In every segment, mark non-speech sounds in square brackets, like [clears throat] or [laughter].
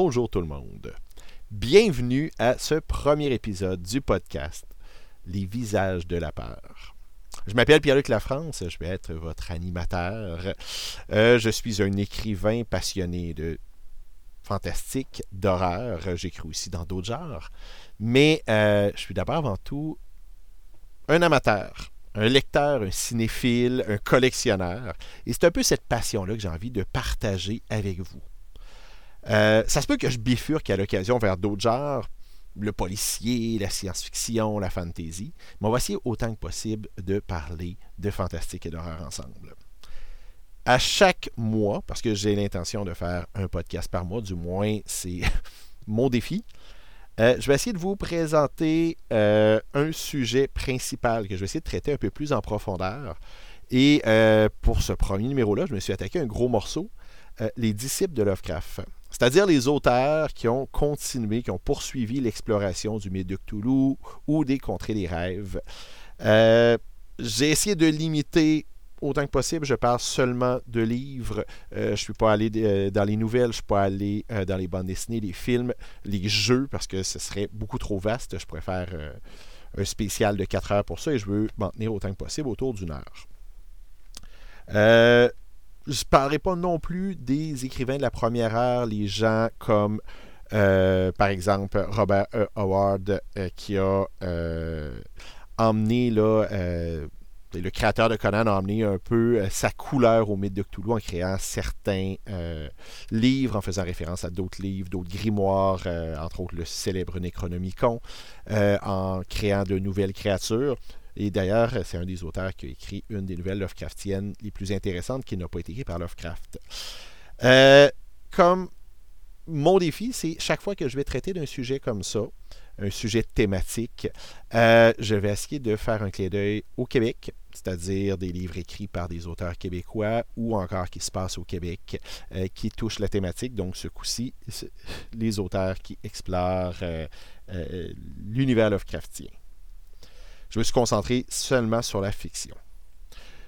Bonjour tout le monde. Bienvenue à ce premier épisode du podcast Les visages de la peur. Je m'appelle Pierre-Luc Lafrance, je vais être votre animateur. Euh, je suis un écrivain passionné de fantastique, d'horreur. J'écris aussi dans d'autres genres. Mais euh, je suis d'abord avant tout un amateur, un lecteur, un cinéphile, un collectionneur. Et c'est un peu cette passion-là que j'ai envie de partager avec vous. Euh, ça se peut que je bifurque à l'occasion vers d'autres genres, le policier, la science-fiction, la fantasy, mais on va essayer autant que possible de parler de fantastique et d'horreur ensemble. À chaque mois, parce que j'ai l'intention de faire un podcast par mois, du moins c'est [laughs] mon défi, euh, je vais essayer de vous présenter euh, un sujet principal que je vais essayer de traiter un peu plus en profondeur. Et pour ce premier numéro-là, je me suis attaqué à un gros morceau, les disciples de Lovecraft c'est-à-dire les auteurs qui ont continué, qui ont poursuivi l'exploration du de Cthulhu ou des contrées des rêves. Euh, j'ai essayé de limiter autant que possible. Je parle seulement de livres. Euh, je ne suis pas allé euh, dans les nouvelles, je ne suis pas allé dans les bandes dessinées, les films, les jeux, parce que ce serait beaucoup trop vaste. Je pourrais faire un spécial de 4 heures pour ça et je veux m'en tenir autant que possible autour d'une heure. Je parlerai pas non plus des écrivains de la première heure, les gens comme, euh, par exemple, Robert e. Howard, euh, qui a euh, emmené, là, le créateur de Conan a emmené un peu sa couleur au mythe de Cthulhu en créant certains livres, en faisant référence à d'autres livres, d'autres grimoires, entre autres le célèbre Necronomicon, en créant de nouvelles créatures. Et d'ailleurs, c'est un des auteurs qui a écrit une des nouvelles Lovecraftiennes les plus intéressantes qui n'a pas été écrite par Lovecraft. Euh, comme mon défi, c'est chaque fois que je vais traiter d'un sujet comme ça, un sujet thématique, euh, je vais essayer de faire un clin d'œil au Québec, c'est-à-dire des livres écrits par des auteurs québécois ou encore qui se passent au Québec, euh, qui touchent la thématique. Donc, ce coup-ci, les auteurs qui explorent l'univers Lovecraftien je me suis concentré seulement sur la fiction.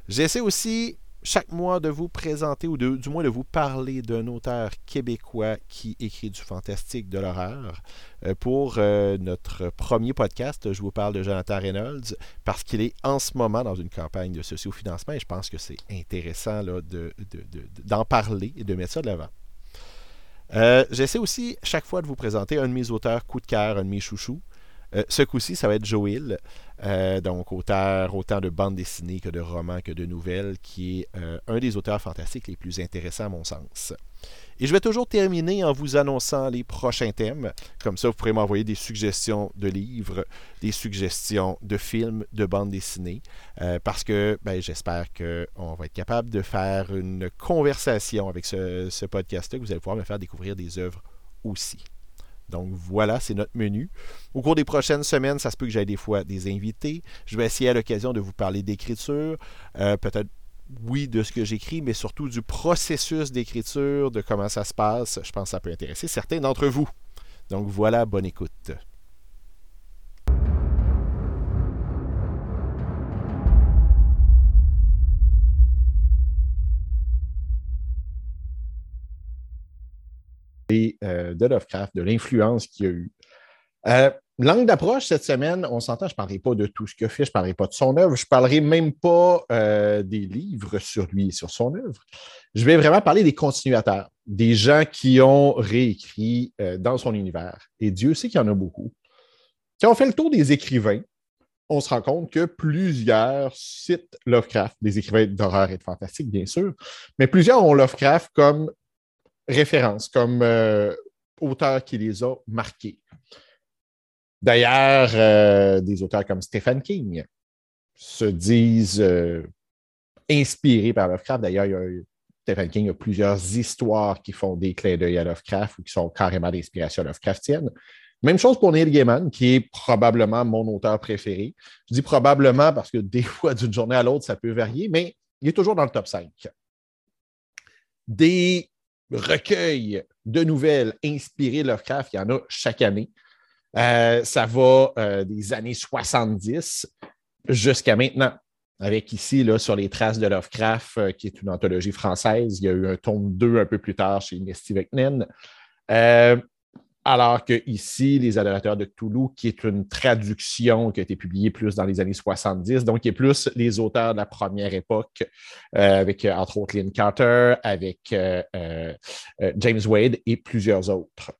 J'essaie aussi chaque mois de vous présenter, ou du moins de vous parler d'un auteur québécois qui écrit du fantastique, de l'horreur. Euh, pour euh, notre premier podcast, je vous parle de Jonathan Reynolds parce qu'il est en ce moment dans une campagne de socio-financement et je pense que c'est intéressant d'en de, de, parler et de mettre ça de l'avant. Euh, j'essaie aussi chaque fois de vous présenter un de mes auteurs coup de cœur, un de mes chouchous. Euh, ce coup-ci, ça va être Hill, euh, donc auteur autant de bandes dessinées que de romans que de nouvelles, qui est euh, un des auteurs fantastiques les plus intéressants à mon sens. Et je vais toujours terminer en vous annonçant les prochains thèmes. Comme ça, vous pourrez m'envoyer des suggestions de livres, des suggestions de films, de bandes dessinées, parce que ben, j'espère qu'on va être capable de faire une conversation avec ce, ce podcast-là, que vous allez pouvoir me faire découvrir des œuvres aussi. Donc voilà, c'est notre menu. Au cours des prochaines semaines, ça se peut que j'aille des fois des invités. Je vais essayer à l'occasion de vous parler d'écriture, euh, peut-être oui de ce que j'écris, mais surtout du processus d'écriture, de comment ça se passe. Je pense que ça peut intéresser certains d'entre vous. Donc voilà, bonne écoute. De Lovecraft, de l'influence qu'il y a eu. Euh, langue d'approche, cette semaine, on s'entend, je ne parlerai pas de tout ce qu'il fait, je ne parlerai pas de son œuvre, je ne parlerai même pas euh, des livres sur lui et sur son œuvre. Je vais vraiment parler des continuateurs, des gens qui ont réécrit dans son univers. Et Dieu sait qu'il y en a beaucoup. Quand on fait le tour des écrivains, on se rend compte que plusieurs citent Lovecraft, des écrivains d'horreur et de fantastique, bien sûr, mais plusieurs ont Lovecraft comme référence, comme euh, auteur qui les a marqués. D'ailleurs, euh, des auteurs comme Stephen King se disent euh, inspirés par Lovecraft. D'ailleurs, Stephen King a plusieurs histoires qui font des clins d'œil à Lovecraft ou qui sont carrément d'inspiration Lovecraftienne. Même chose pour Neil Gaiman, qui est probablement mon auteur préféré. Je dis probablement parce que des [laughs] fois, d'une journée à l'autre, ça peut varier, mais il est toujours dans le top 5. Des recueil de nouvelles inspirées Lovecraft. Il y en a chaque année. Euh, ça va euh, des années 70 jusqu'à maintenant. Avec ici, là, sur les traces de Lovecraft, euh, qui est une anthologie française. Il y a eu un tome 2 un peu plus tard chez Nesty Vecnen. Alors que ici, Les Adorateurs de Toulouse, qui est une traduction qui a été publiée plus dans les années 70, donc qui est plus les auteurs de la première époque, avec entre autres Lynn Carter, avec James Wade et plusieurs autres.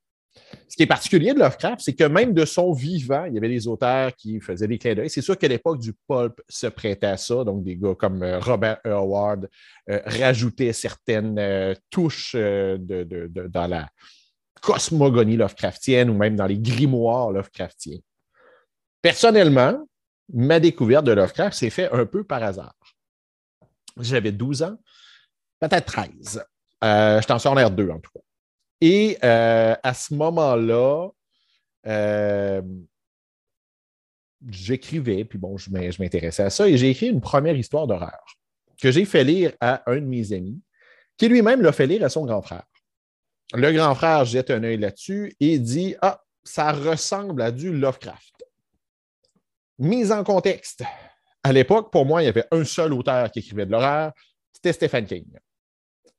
Ce qui est particulier de Lovecraft, c'est que même de son vivant, il y avait des auteurs qui faisaient des clins d'œil. C'est sûr qu'à l'époque du pulp se prêtait à ça. Donc, des gars comme euh, Robert. Howard euh, rajoutaient certaines euh, touches dans la cosmogonie Lovecraftienne ou même dans les grimoires Lovecraftiens. Personnellement, ma découverte de Lovecraft s'est faite un peu par hasard. J'avais 12 ans, peut-être 13. J'étais en secondaire 2 en tout cas. Et euh, à ce moment-là, euh, j'écrivais, puis bon, je m'intéressais à ça, et j'ai écrit une première histoire d'horreur que j'ai fait lire à un de mes amis, qui lui-même l'a fait lire à son grand frère. Le grand frère jette un œil là-dessus et dit Ah, ça ressemble à du Lovecraft. Mise en contexte. À l'époque, pour moi, il y avait un seul auteur qui écrivait de l'horreur, c'était Stephen King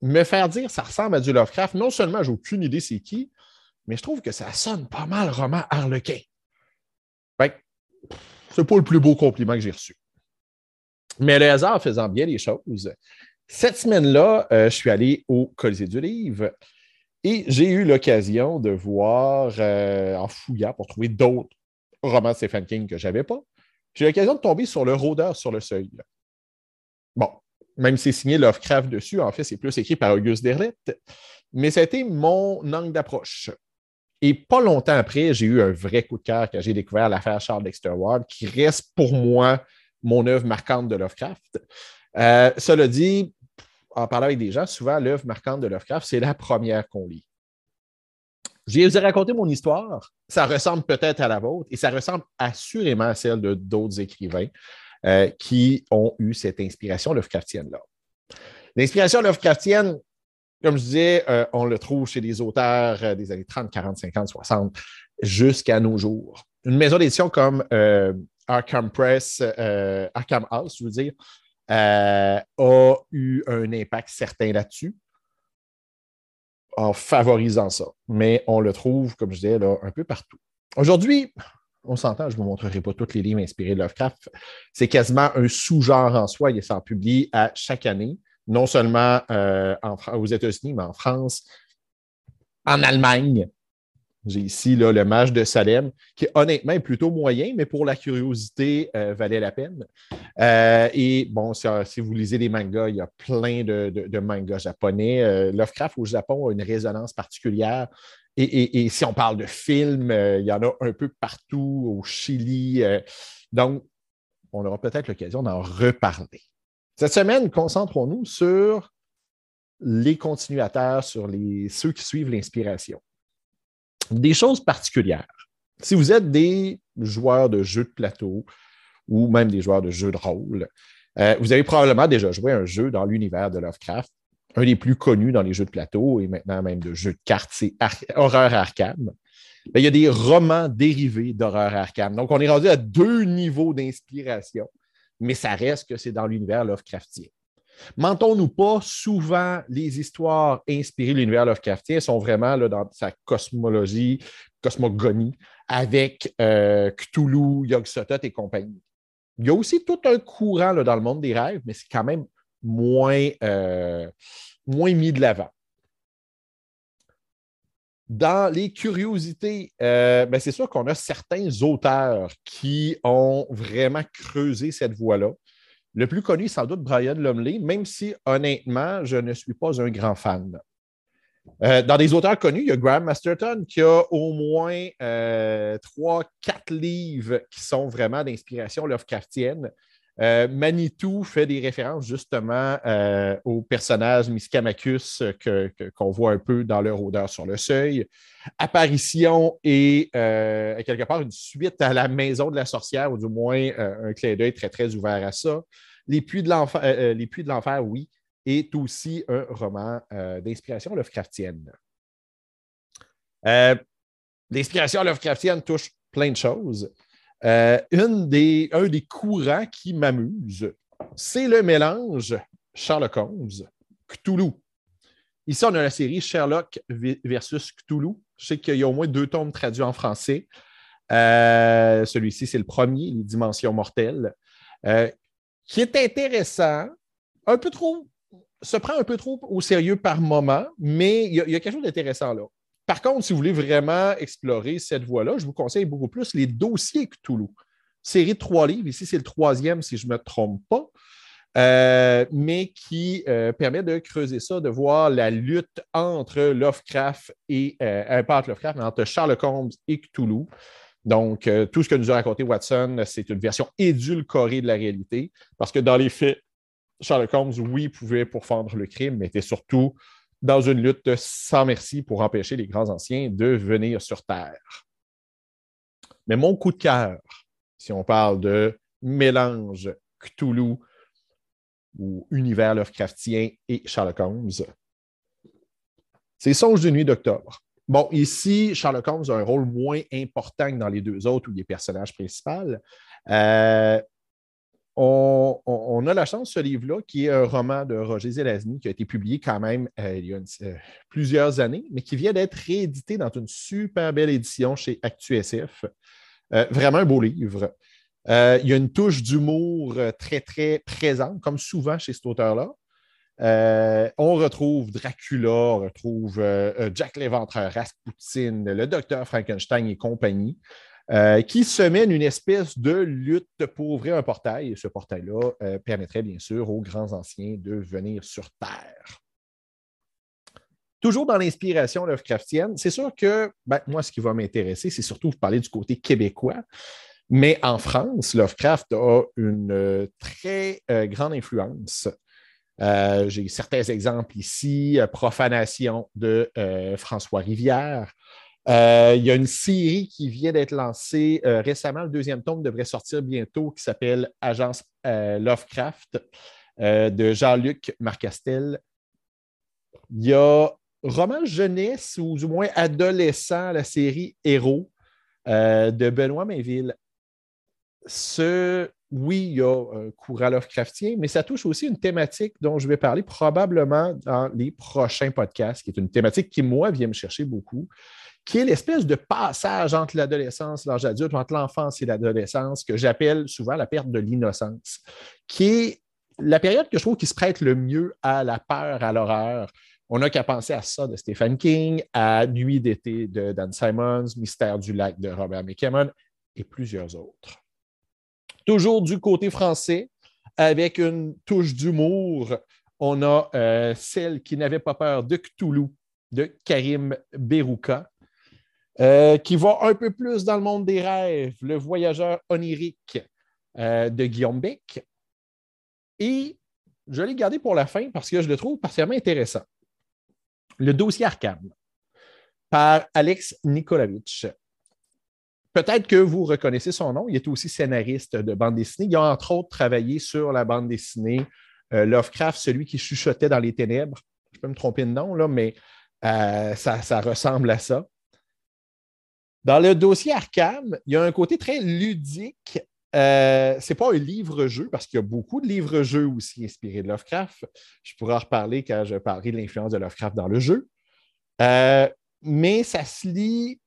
me faire dire ça ressemble à du Lovecraft, non seulement j'ai aucune idée c'est qui, mais je trouve que ça sonne pas mal roman Harlequin. c'est pas le plus beau compliment que j'ai reçu. Mais le hasard faisant bien les choses, cette semaine-là, euh, je suis allé au Colisée du Livre et j'ai eu l'occasion de voir, euh, en fouillant pour trouver d'autres romans de Stephen King que je n'avais pas, j'ai eu l'occasion de tomber sur Le Rôdeur sur le seuil. Bon, même si c'est signé Lovecraft dessus, en fait, c'est plus écrit par Auguste Derleth. Mais été mon angle d'approche. Et pas longtemps après, j'ai eu un vrai coup de cœur quand j'ai découvert l'affaire Charles Dexter Ward, qui reste pour moi mon œuvre marquante de Lovecraft. Euh, cela dit, en parlant avec des gens, souvent, l'œuvre marquante de Lovecraft, c'est la première qu'on lit. Je vous ai raconté mon histoire. Ça ressemble peut-être à la vôtre et ça ressemble assurément à celle de d'autres écrivains. Euh, qui ont eu cette inspiration Lovecraftienne-là. L'inspiration Lovecraftienne, comme je disais, euh, on le trouve chez des auteurs euh, des années 30, 40, 50, 60, jusqu'à nos jours. Une maison d'édition comme Arkham Press, Arkham House, je veux dire, a eu un impact certain là-dessus en favorisant ça. Mais on le trouve, comme je disais, un peu partout. Aujourd'hui, on s'entend, je ne vous montrerai pas tous les livres inspirés de Lovecraft. C'est quasiment un sous-genre en soi. Il s'en publie à chaque année, non seulement euh, aux États-Unis, mais en France, en Allemagne. J'ai ici le Mage de Salem, qui honnêtement est plutôt moyen, mais pour la curiosité, euh, valait la peine. Euh, et bon, si, vous lisez des mangas, il y a plein de mangas japonais. Lovecraft au Japon a une résonance particulière et, si on parle de films, euh, il y en a un peu partout au Chili. Euh, donc, on aura peut-être l'occasion d'en reparler. Cette semaine, concentrons-nous sur les continuateurs, sur ceux qui suivent l'inspiration. Des choses particulières. Si vous êtes des joueurs de jeux de plateau ou même des joueurs de jeux de rôle, euh, vous avez probablement déjà joué un jeu dans l'univers de Lovecraft un des plus connus dans les jeux de plateau et maintenant même de jeux de cartes, c'est Horreur Arkham. Il y a des romans dérivés d'Horreur Arkham. Donc, on est rendu à deux niveaux d'inspiration, mais ça reste que c'est dans l'univers Lovecraftien. Mentons-nous pas, souvent, les histoires inspirées de l'univers Lovecraftien sont vraiment dans sa cosmologie, cosmogonie, avec euh, Cthulhu, Yog-Sothoth et compagnie. Il y a aussi tout un courant là, dans le monde des rêves, mais c'est quand même moins, euh, moins mis de l'avant. Dans les curiosités, euh, ben, c'est sûr qu'on a certains auteurs qui ont vraiment creusé cette voie-là. Le plus connu, sans doute, Brian Lumley, même si honnêtement, je ne suis pas un grand fan. Euh, dans des auteurs connus, il y a Graham Masterton qui a au moins trois, quatre livres qui sont vraiment d'inspiration Lovecraftienne. Euh, Manitou fait des références justement euh, au personnage Miscamacus qu'on voit un peu dans leur odeur sur le seuil. Apparition et euh, quelque part une suite à la maison de la sorcière, ou du moins un clin d'œil très, très ouvert à ça. Les Puits de l'Enfer, oui, est aussi un roman d'inspiration Lovecraftienne. L'inspiration Lovecraftienne touche plein de choses. Euh, un des courants qui m'amuse, c'est le mélange Sherlock Holmes, Cthulhu. Ici, on a la série Sherlock versus Cthulhu. Je sais qu'il y a au moins deux tomes traduits en français. Euh, celui-ci, c'est le premier, Les Dimensions mortelles, euh, qui est intéressant, un peu trop, se prend un peu trop au sérieux par moment, mais il y, a, quelque chose d'intéressant là. Par contre, si vous voulez vraiment explorer cette voie-là, je vous conseille beaucoup plus les dossiers Cthulhu. Série de trois livres, ici c'est le troisième si je ne me trompe pas. Euh, mais qui permet de creuser ça, de voir la lutte entre Lovecraft et, euh, pas entre Lovecraft, mais entre Sherlock Holmes et Cthulhu. Donc, euh, tout ce que nous a raconté Watson, c'est une version édulcorée de la réalité, parce que dans les faits, Sherlock Holmes, oui, pouvait pourfendre le crime, mais était surtout dans une lutte sans merci pour empêcher les grands anciens de venir sur Terre. Mais mon coup de cœur, si on parle de mélange Cthulhu ou univers Lovecraftien et Sherlock Holmes, c'est Songe de nuit d'octobre. Bon, ici, Sherlock Holmes a un rôle moins important que dans les deux autres où il est personnage principal. Euh, on, a la chance, ce livre-là, qui est un roman de Roger Zelazny, qui a été publié quand même euh, il y a euh, plusieurs années, mais qui vient d'être réédité dans une super belle édition chez ActuSF. vraiment un beau livre. il y a une touche d'humour très, très présente, comme souvent chez cet auteur-là. Euh, on retrouve Dracula, on retrouve euh, euh, Jack l'Éventreur, Rasputin, le docteur Frankenstein et compagnie, qui se mènent une espèce de lutte pour ouvrir un portail. Et ce portail-là permettrait bien sûr aux grands anciens de venir sur Terre. Toujours dans l'inspiration Lovecraftienne, c'est sûr que ben, moi, ce qui va m'intéresser, c'est surtout vous parler du côté québécois. Mais en France, Lovecraft a une très grande influence euh, j'ai certains exemples ici. Euh, Profanation de euh, François Rivière. Il y a une série qui vient d'être lancée récemment. Le deuxième tome devrait sortir bientôt qui s'appelle Agence Lovecraft de Jean-Luc Marcastel. Il y a roman jeunesse ou du moins adolescent, la série Héros de Benoît Mainville. Ce oui, il y a un courant Lovecraftien, mais ça touche aussi une thématique dont je vais parler probablement dans les prochains podcasts, qui est une thématique qui, moi, vient me chercher beaucoup, qui est l'espèce de passage entre l'adolescence, l'âge adulte, entre l'enfance et l'adolescence, que j'appelle souvent la perte de l'innocence, qui est la période que je trouve qui se prête le mieux à la peur, à l'horreur. On n'a qu'à penser à ça de Stephen King, à Nuit d'été de Dan Simons, Mystère du lac de Robert McKemmon et plusieurs autres. Toujours du côté français, avec une touche d'humour, on a euh, celle qui n'avait pas peur de Cthulhu de Karim Berouka, euh, qui va un peu plus dans le monde des rêves, Le voyageur onirique euh, de Guillaume Beck. Et je l'ai gardé pour la fin parce que je le trouve particulièrement intéressant. Le dossier Arkham par Alex Nikolavitch. Peut-être que vous reconnaissez son nom. Il est aussi scénariste de bande dessinée. Il a entre autres travaillé sur la bande dessinée euh, Lovecraft, celui qui chuchotait dans les ténèbres. Je peux me tromper de nom, là, mais ça, ressemble à ça. Dans le dossier Arkham, il y a un côté très ludique. Euh, ce n'est pas un livre-jeu, parce qu'il y a beaucoup de livres-jeux aussi inspirés de Lovecraft. Je pourrais en reparler quand je parlerai de l'influence de Lovecraft dans le jeu. mais ça se lit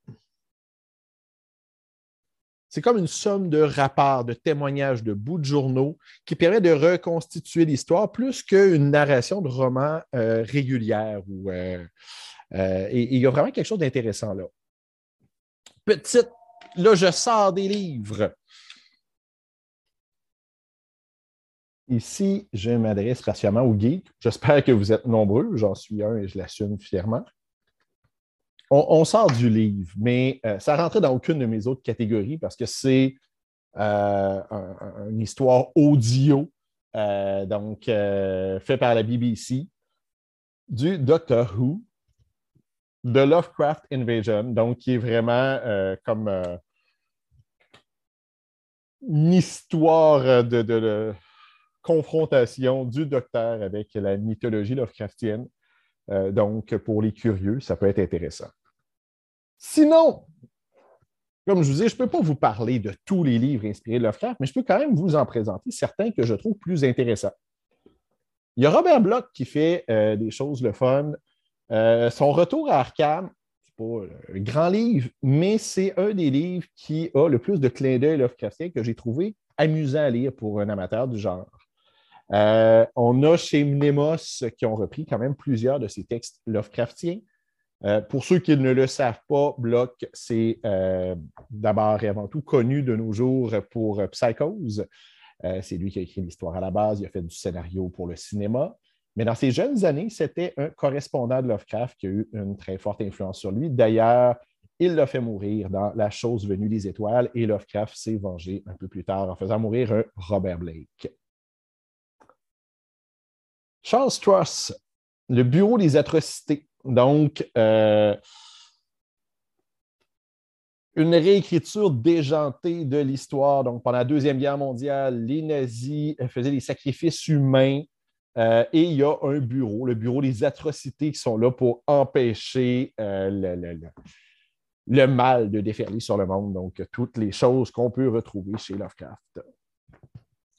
c'est comme une somme de rapports, de témoignages, de bouts de journaux qui permet de reconstituer l'histoire plus qu'une narration de roman euh, régulière. Euh, euh, et il y a vraiment quelque chose d'intéressant là. Petite, là, je sors des livres. Ici, je m'adresse patiemment aux geeks. J'espère que vous êtes nombreux. J'en suis un et je l'assume fièrement on, sort du livre, mais euh, ça rentrait dans aucune de mes autres catégories parce que c'est euh, une histoire audio, euh, donc fait par la BBC, du Doctor Who, de Lovecraft Invasion, donc qui est vraiment comme une histoire de, confrontation du Docteur avec la mythologie Lovecraftienne. donc, pour les curieux, ça peut être intéressant. Sinon, comme je vous dis, je ne peux pas vous parler de tous les livres inspirés de Lovecraft, mais je peux quand même vous en présenter certains que je trouve plus intéressants. Il y a Robert Bloch qui fait euh, des choses le fun son retour à Arkham, c'est pas un grand livre, mais c'est un des livres qui a le plus de clins d'œil Lovecraftien que j'ai trouvé amusant à lire pour un amateur du genre. Euh, on a chez Mnemos qui ont repris quand même plusieurs de ces textes Lovecraftiens. Euh, pour ceux qui ne le savent pas, Bloch, c'est euh, d'abord et avant tout connu de nos jours pour Psychose. c'est lui qui a écrit l'histoire à la base, il a fait du scénario pour le cinéma. Mais dans ses jeunes années, c'était un correspondant de Lovecraft qui a eu une très forte influence sur lui. D'ailleurs, il l'a fait mourir dans La chose venue des étoiles et Lovecraft s'est vengé un peu plus tard en faisant mourir un Robert Blake. Charles Truss, le Bureau des atrocités. Donc, euh, une réécriture déjantée de l'histoire. Donc, pendant la Deuxième Guerre mondiale, les nazis faisaient des sacrifices humains euh, et il y a un bureau, le Bureau des atrocités, qui sont là pour empêcher euh, le, mal de déferler sur le monde. Donc, toutes les choses qu'on peut retrouver chez Lovecraft.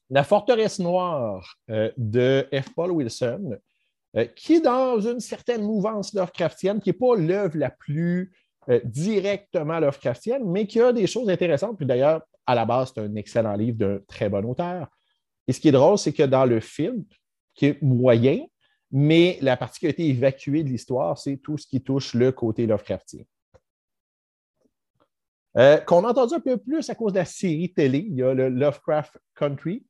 La forteresse noire euh, de F. Paul Wilson, qui est dans une certaine mouvance Lovecraftienne, qui n'est pas l'œuvre la plus directement Lovecraftienne, mais qui a des choses intéressantes. Puis d'ailleurs, à la base, c'est un excellent livre d'un très bon auteur. Et ce qui est drôle, c'est que dans le film, qui est moyen, mais la partie qui a été évacuée de l'histoire, c'est tout ce qui touche le côté Lovecraftien. qu'on a entendu un peu plus à cause de la série télé, il y a le Lovecraft Country,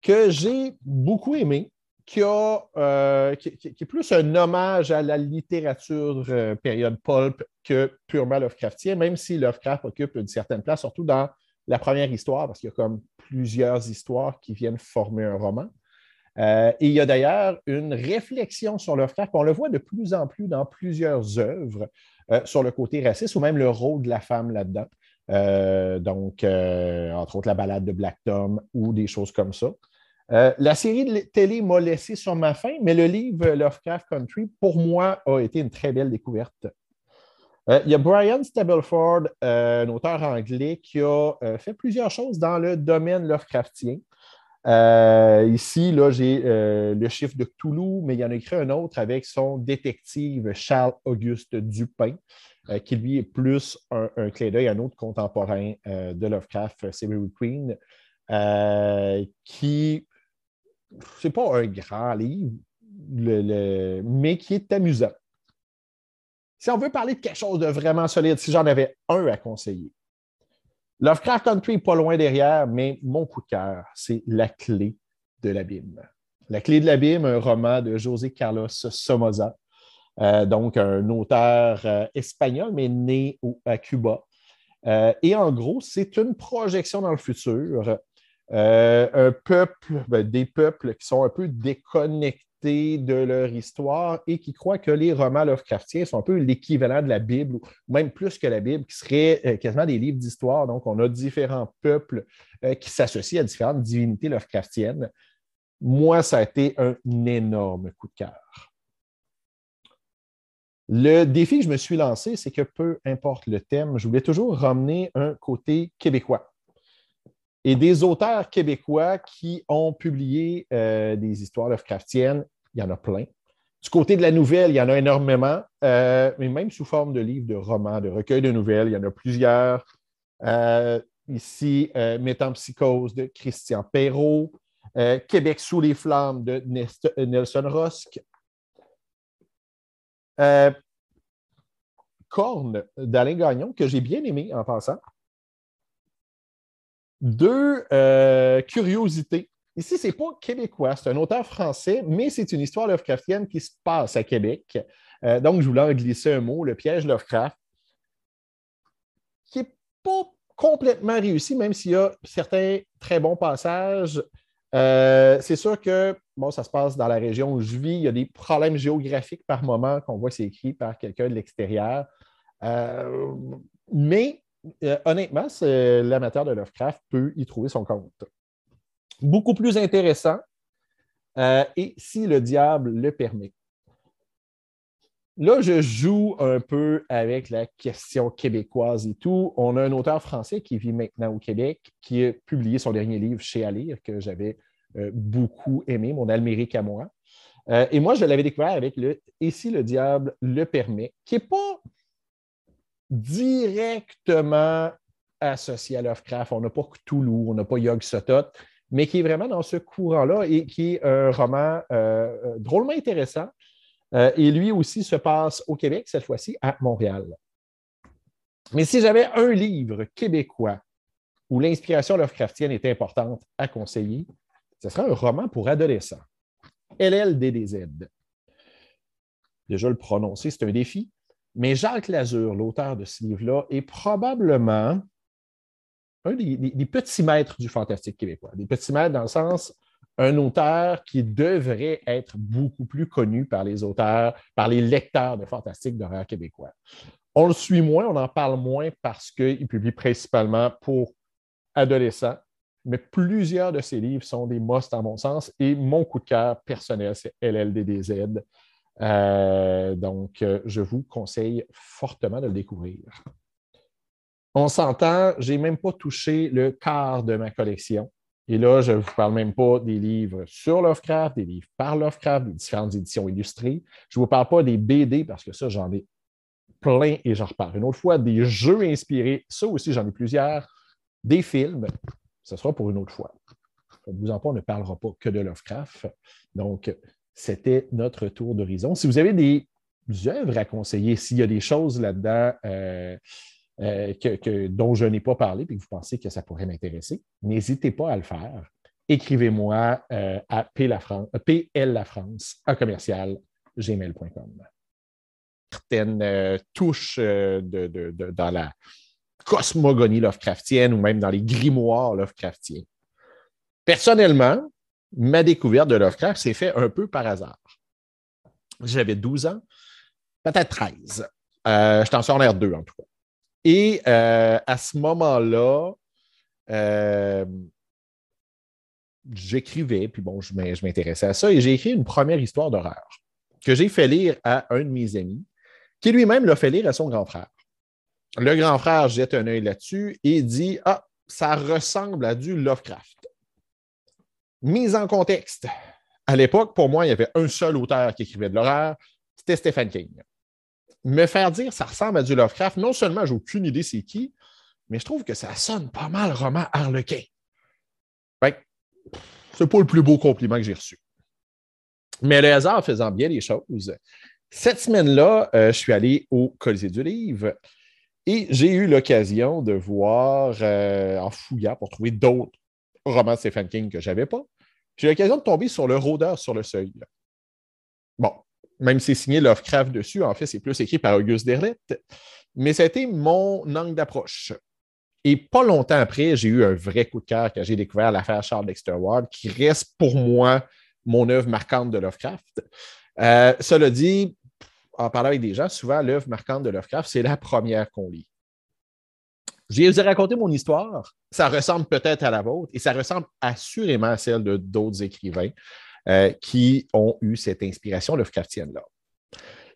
que j'ai beaucoup aimé, qui, euh, est plus un hommage à la littérature euh, période pulp que purement Lovecraftien, même si Lovecraft occupe une certaine place, surtout dans la première histoire, parce qu'il y a comme plusieurs histoires qui viennent former un roman. Euh, et il y a d'ailleurs une réflexion sur Lovecraft, on le voit de plus en plus dans plusieurs œuvres sur le côté raciste ou même le rôle de la femme là-dedans. donc, entre autres, la balade de Black Tom ou des choses comme ça. Euh, la série de télé m'a laissé sur ma faim, mais le livre Lovecraft Country, pour moi, a été une très belle découverte. Euh, il y a Brian Stableford, euh, un auteur anglais, qui a fait plusieurs choses dans le domaine Lovecraftien. Ici, là, j'ai le chiffre de Cthulhu, mais il y en a écrit un autre avec son détective Charles-Auguste Dupin, qui lui est plus un, clin d'œil un autre contemporain de Lovecraft, Severy Queen, qui c'est pas un grand livre, mais qui est amusant. Si on veut parler de quelque chose de vraiment solide, si j'en avais un à conseiller, Lovecraft Country pas loin derrière, mais mon coup de cœur, c'est La clé de l'abîme. La clé de l'abîme, un roman de José Carlos Somoza, euh, donc un auteur euh, espagnol, mais né à Cuba. Euh, et en gros, c'est une projection dans le futur un peuple, ben, des peuples qui sont un peu déconnectés de leur histoire et qui croient que les romans Lovecraftiens sont un peu l'équivalent de la Bible, ou même plus que la Bible, qui seraient euh, quasiment des livres d'histoire. Donc, on a différents peuples euh, qui s'associent à différentes divinités Lovecraftiennes. Moi, ça a été un énorme coup de cœur. Le défi que je me suis lancé, c'est que peu importe le thème, je voulais toujours ramener un côté québécois et des auteurs québécois qui ont publié euh, des histoires Lovecraftiennes, il y en a plein. Du côté de la nouvelle, il y en a énormément, euh, mais même sous forme de livres, de romans, de recueils de nouvelles, il y en a plusieurs. Euh, ici, Métampsychose de Christian Perrault, Québec sous les flammes de Nelson Rosk, Corne d'Alain Gagnon, que j'ai bien aimé en passant. Deux euh, curiosités. Ici, ce n'est pas québécois, c'est un auteur français, mais c'est une histoire Lovecraftienne qui se passe à Québec. Euh, donc, je voulais en glisser un mot, le piège Lovecraft, qui n'est pas complètement réussi, même s'il y a certains très bons passages. Euh, c'est sûr que bon, ça se passe dans la région où je vis. Il y a des problèmes géographiques par moment qu'on voit c'est écrit par quelqu'un de l'extérieur. mais euh, honnêtement, l'amateur de Lovecraft peut y trouver son compte. Beaucoup plus intéressant, euh, et si le diable le permet. Là, je joue un peu avec la question québécoise et tout. On a un auteur français qui vit maintenant au Québec, qui a publié son dernier livre chez Alire, que j'avais euh, beaucoup aimé, Mon Almérique à moi. Et moi, je l'avais découvert avec le Et si le diable le permet, qui n'est pas directement associé à Lovecraft. On n'a pas Cthulhu, on n'a pas Yog Sothoth, mais qui est vraiment dans ce courant-là et qui est un roman euh, drôlement intéressant. Euh, et lui aussi se passe au Québec, cette fois-ci à Montréal. Mais si j'avais un livre québécois où l'inspiration Lovecraftienne est importante à conseiller, ce serait un roman pour adolescents. LLDDZ. Déjà, le prononcer, c'est un défi. Mais Jacques Lazur, l'auteur de ce livre-là, est probablement un des, petits maîtres du fantastique québécois. Des petits maîtres dans le sens, un auteur qui devrait être beaucoup plus connu par les auteurs, par les lecteurs de fantastique d'horreur québécois. On le suit moins, on en parle moins parce qu'il publie principalement pour adolescents, mais plusieurs de ses livres sont des musts à mon sens et mon coup de cœur personnel, c'est LLDDZ. Euh, donc, euh, je vous conseille fortement de le découvrir. On s'entend, je n'ai même pas touché le quart de ma collection. Et là, je ne vous parle même pas des livres sur Lovecraft, des livres par Lovecraft, des différentes éditions illustrées. Je ne vous parle pas des BD parce que ça, j'en ai plein et j'en reparle une autre fois. Des jeux inspirés, ça aussi, j'en ai plusieurs. Des films, ce sera pour une autre fois. Ne vous en pas, on ne parlera pas que de Lovecraft. Donc, c'était notre tour d'horizon. Si vous avez des œuvres à conseiller, s'il y a des choses là-dedans euh, euh, dont je n'ai pas parlé et que vous pensez que ça pourrait m'intéresser, n'hésitez pas à le faire. Écrivez-moi euh, à plafrance, à commercial, gmail.com. Certaines touches dans la cosmogonie Lovecraftienne ou même dans les grimoires Lovecraftiens. Personnellement, ma découverte de Lovecraft s'est faite un peu par hasard. J'avais 12 ans, peut-être 13. Euh, J'étais en secondaire 2 en tout cas. Et euh, à ce moment-là, euh, j'écrivais, puis bon, je m'intéressais à ça, et j'ai écrit une première histoire d'horreur que j'ai fait lire à un de mes amis, qui lui-même l'a fait lire à son grand frère. Le grand frère jette un œil là-dessus et dit Ah, ça ressemble à du Lovecraft. Mise en contexte. À l'époque, pour moi, il y avait un seul auteur qui écrivait de l'horreur, c'était Stephen King. Me faire dire ça ressemble à du Lovecraft, non seulement j'ai aucune idée c'est qui, mais je trouve que ça sonne pas mal roman harlequin. c'est pas le plus beau compliment que j'ai reçu. Mais le hasard faisant bien les choses, cette semaine-là, euh, je suis allé au Colisée du Livre et j'ai eu l'occasion de voir, euh, en fouillant pour trouver d'autres romans de Stephen King que je n'avais pas, j'ai l'occasion de tomber sur Le Rôdeur sur le seuil. Bon, même si c'est signé Lovecraft dessus, en fait, c'est plus écrit par Auguste Derlette, mais ça a été mon angle d'approche. Et pas longtemps après, j'ai eu un vrai coup de cœur quand j'ai découvert l'affaire Charles Dexter Ward, qui reste pour moi mon œuvre marquante de Lovecraft. Euh, cela dit, en parlant avec des gens, souvent, l'œuvre marquante de Lovecraft, c'est la première qu'on lit. Je vous ai raconté mon histoire. Ça ressemble peut-être à la vôtre et ça ressemble assurément à celle de d'autres écrivains euh, qui ont eu cette inspiration Lovecraftienne-là.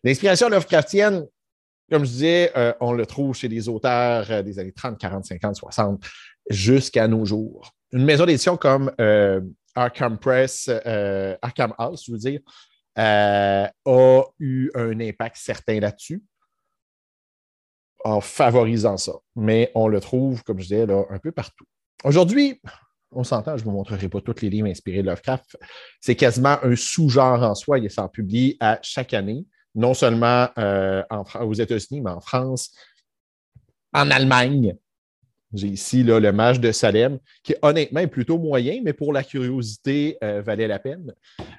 L'inspiration Lovecraftienne, comme je disais, euh, on le trouve chez des auteurs euh, des années 30, 40, 50, 60, jusqu'à nos jours. Une maison d'édition comme Arkham Press, Arkham House, je veux dire, a eu un impact certain là-dessus en favorisant ça. Mais on le trouve, comme je disais, un peu partout. Aujourd'hui, on s'entend, je ne vous montrerai pas tous les livres inspirés de Lovecraft. C'est quasiment un sous-genre en soi. Il s'en publie à chaque année, non seulement euh, aux États-Unis, mais en France, en Allemagne, j'ai ici le mage de Salem, qui honnêtement est plutôt moyen, mais pour la curiosité, euh, valait la peine.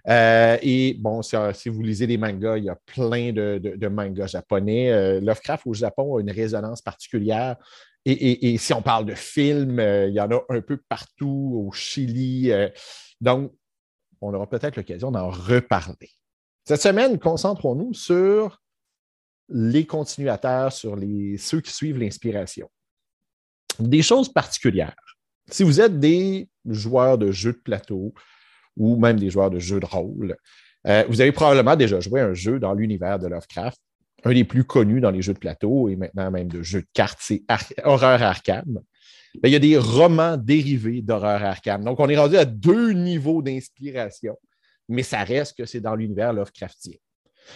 Euh, et bon, si, vous lisez des mangas, il y a plein de, mangas japonais. Euh, Lovecraft au Japon a une résonance particulière. Et, si on parle de films, il y en a un peu partout, au Chili. donc, on aura peut-être l'occasion d'en reparler. Cette semaine, concentrons-nous sur les continuateurs, sur ceux qui suivent l'inspiration des choses particulières. Si vous êtes des joueurs de jeux de plateau ou même des joueurs de jeux de rôle, euh, vous avez probablement déjà joué un jeu dans l'univers de Lovecraft. Un des plus connus dans les jeux de plateau et maintenant même de jeux de cartes, c'est Horreur Arkham. il y a des romans dérivés d'Horreur Arkham. Donc, on est rendu à deux niveaux d'inspiration. mais ça reste que c'est dans l'univers Lovecraftien.